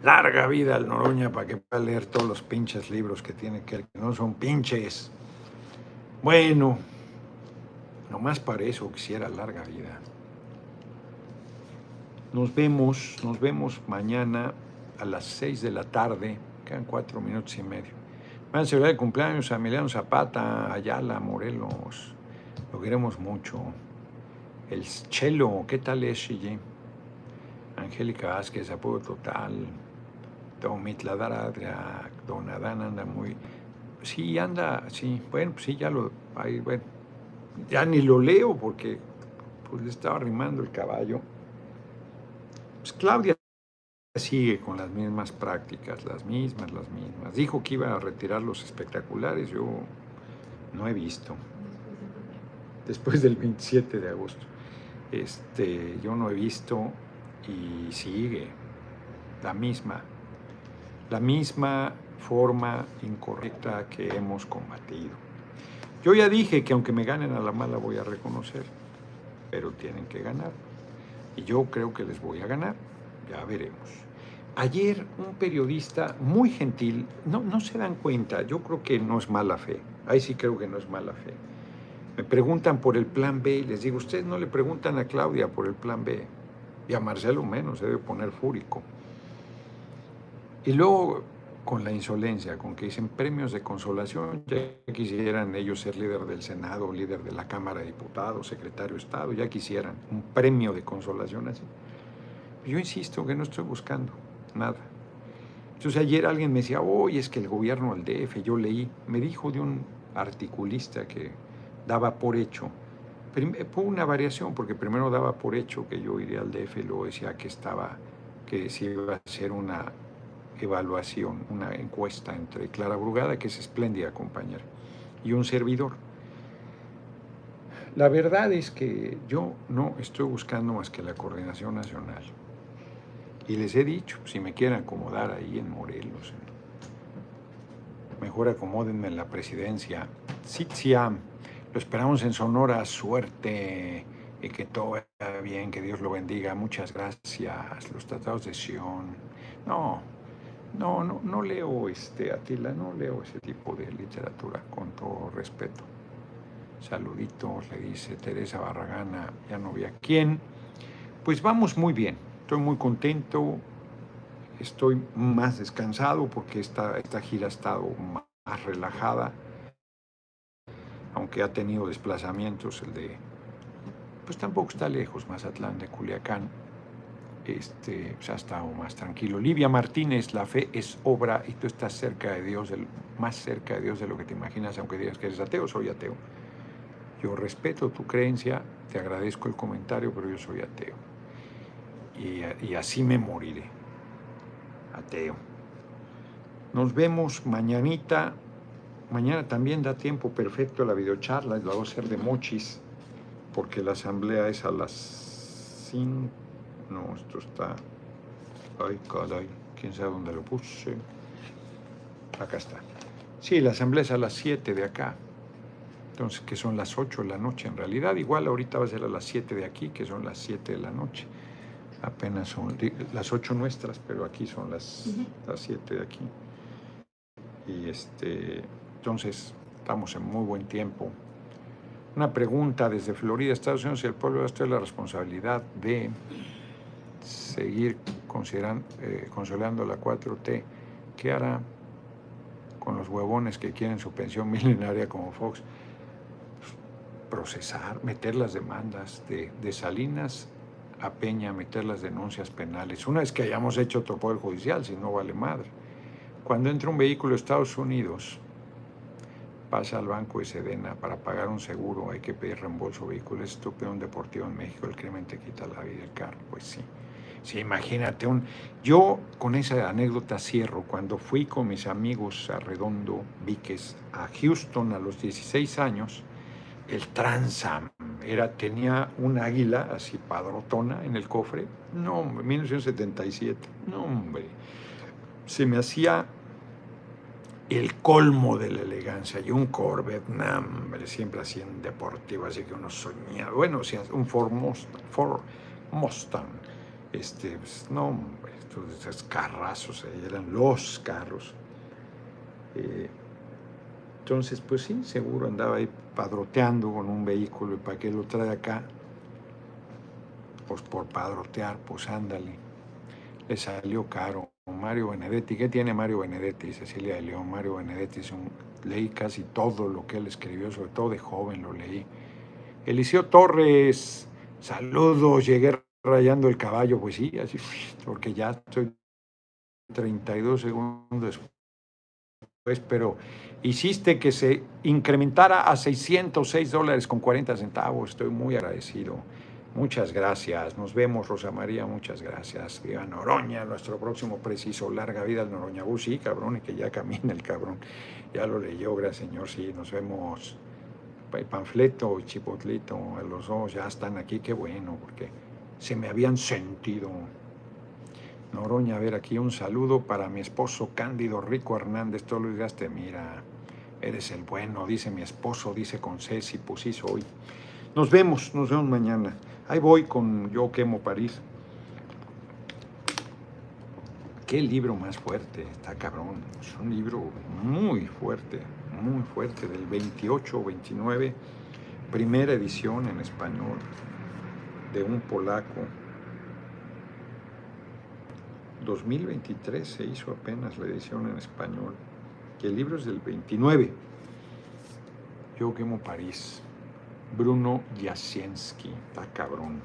Larga vida al Noroña para que pueda leer todos los pinches libros que tiene que que no son pinches. Bueno, nomás para eso quisiera larga vida. Nos vemos, nos vemos mañana a las seis de la tarde, quedan cuatro minutos y medio. Van a celebrar el cumpleaños a Emiliano Zapata, Ayala, Morelos. Lo queremos mucho. El Chelo, ¿qué tal es, Chile? Angélica Vázquez, apoyo total. Daradra, Don Adán anda muy. Sí, anda, sí. Bueno, pues sí, ya lo. Ahí, bueno. Ya ni lo leo porque pues le estaba arrimando el caballo. Pues Claudia sigue con las mismas prácticas, las mismas, las mismas. Dijo que iba a retirar los espectaculares, yo no he visto. Después del 27 de agosto. Este, yo no he visto y sigue la misma, la misma forma incorrecta que hemos combatido. Yo ya dije que aunque me ganen a la mala voy a reconocer, pero tienen que ganar. Y yo creo que les voy a ganar, ya veremos. Ayer un periodista muy gentil, no, no se dan cuenta, yo creo que no es mala fe, ahí sí creo que no es mala fe. Me preguntan por el plan B y les digo, ustedes no le preguntan a Claudia por el plan B y a Marcelo menos, se debe poner fúrico. Y luego con la insolencia, con que dicen premios de consolación, ya quisieran ellos ser líder del Senado, líder de la Cámara de Diputados, secretario de Estado, ya quisieran un premio de consolación así. Yo insisto que no estoy buscando nada. Entonces ayer alguien me decía, oye, es que el gobierno del DF, yo leí, me dijo de un articulista que daba por hecho, fue una variación, porque primero daba por hecho que yo iría al DF y luego decía que estaba, que se iba a hacer una evaluación, una encuesta entre Clara Brugada, que es espléndida compañera, y un servidor. La verdad es que yo no estoy buscando más que la coordinación nacional. Y les he dicho, si me quieren acomodar ahí en Morelos, mejor acomódenme en la presidencia. Sitsiam, lo esperamos en Sonora, suerte y que todo vaya bien, que Dios lo bendiga. Muchas gracias. Los tratados de Sion. No, no, no, no leo este, Atila, no leo ese tipo de literatura, con todo respeto. Saluditos, le dice Teresa Barragana, ya no vi a quién. Pues vamos muy bien. Estoy muy contento, estoy más descansado porque esta, esta gira ha estado más relajada, aunque ha tenido desplazamientos, el de, pues tampoco está lejos, Mazatlán de Culiacán, este, pues ha estado más tranquilo. Livia Martínez, la fe es obra y tú estás cerca de Dios, más cerca de Dios de lo que te imaginas, aunque digas que eres ateo, soy ateo. Yo respeto tu creencia, te agradezco el comentario, pero yo soy ateo y, así me moriré. Ateo. Nos vemos mañanita. Mañana también da tiempo perfecto a la videocharla, la voy a hacer de mochis, porque la asamblea es a las 5. No, esto está. Ay, caray, quién sabe dónde lo puse. Acá está. Sí, la asamblea es a las 7 de acá. Entonces, que son las 8 de la noche en realidad. Igual ahorita va a ser a las 7 de aquí, que son las 7 de la noche apenas son las ocho nuestras, pero aquí son las, las siete de aquí. Y este, entonces estamos en muy buen tiempo. Una pregunta desde Florida, Estados Unidos, y el pueblo de la responsabilidad de seguir considerando, eh, consolidando la 4T. ¿Qué hará con los huevones que quieren su pensión [LAUGHS] milenaria como Fox? procesar, meter las demandas de, Salinas a Peña meter las denuncias penales. Una vez que hayamos hecho otro poder judicial, si no vale madre. Cuando entra un vehículo a Estados Unidos, pasa al banco de Sedena para pagar un seguro, hay que pedir reembolso vehículo. Es estúpido un deportivo en México, el crimen te quita la vida del carro. Pues sí. Sí, imagínate. Un... Yo con esa anécdota cierro. Cuando fui con mis amigos a Redondo Víquez a Houston a los 16 años, el Transam era, tenía un águila así padrotona en el cofre. No, hombre, 1977. No, hombre. Se me hacía el colmo de la elegancia. Y un Corvette, hombre, siempre así en deportivo, así que uno soñaba. Bueno, un Ford Mustang. Este, pues, no, estos carrazos, eran los carros. Eh, entonces, pues sí, seguro andaba ahí padroteando con un vehículo y para qué lo trae acá. Pues por padrotear, pues ándale. Le salió caro. Mario Benedetti, ¿qué tiene Mario Benedetti? Cecilia de León, Mario Benedetti, leí casi todo lo que él escribió, sobre todo de joven lo leí. Eliseo Torres, saludos, llegué rayando el caballo, pues sí, así, [LAUGHS] porque ya estoy 32 segundos después, pero hiciste que se incrementara a 606 dólares con 40 centavos, estoy muy agradecido. Muchas gracias. Nos vemos, Rosa María. Muchas gracias. Viva Noroña, nuestro próximo preciso. Larga vida al Noroña. sí, cabrón, y que ya camina el cabrón. Ya lo leyó, gracias, señor. Sí, nos vemos. Panfleto chipotlito, a los dos ya están aquí. Qué bueno, porque se me habían sentido. Noroña, a ver, aquí un saludo para mi esposo Cándido Rico Hernández. Todo lo digaste, mira, eres el bueno, dice mi esposo, dice con Ceci, pues sí soy. Nos vemos, nos vemos mañana. Ahí voy con Yo quemo París. Qué libro más fuerte, está cabrón. Es un libro muy fuerte, muy fuerte, del 28-29, primera edición en español, de un polaco. 2023 se hizo apenas la edición en español, que el libro es del 29. Yo quemo París. Bruno Jasienski, está cabrón.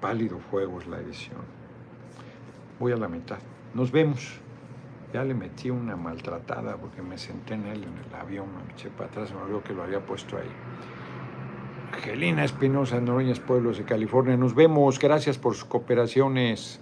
Pálido Fuego es la edición. Voy a la mitad. Nos vemos. Ya le metí una maltratada porque me senté en él en el avión, me eché para atrás, me olvidó que lo había puesto ahí. Angelina Espinosa, Noroñas Pueblos de California. Nos vemos. Gracias por sus cooperaciones.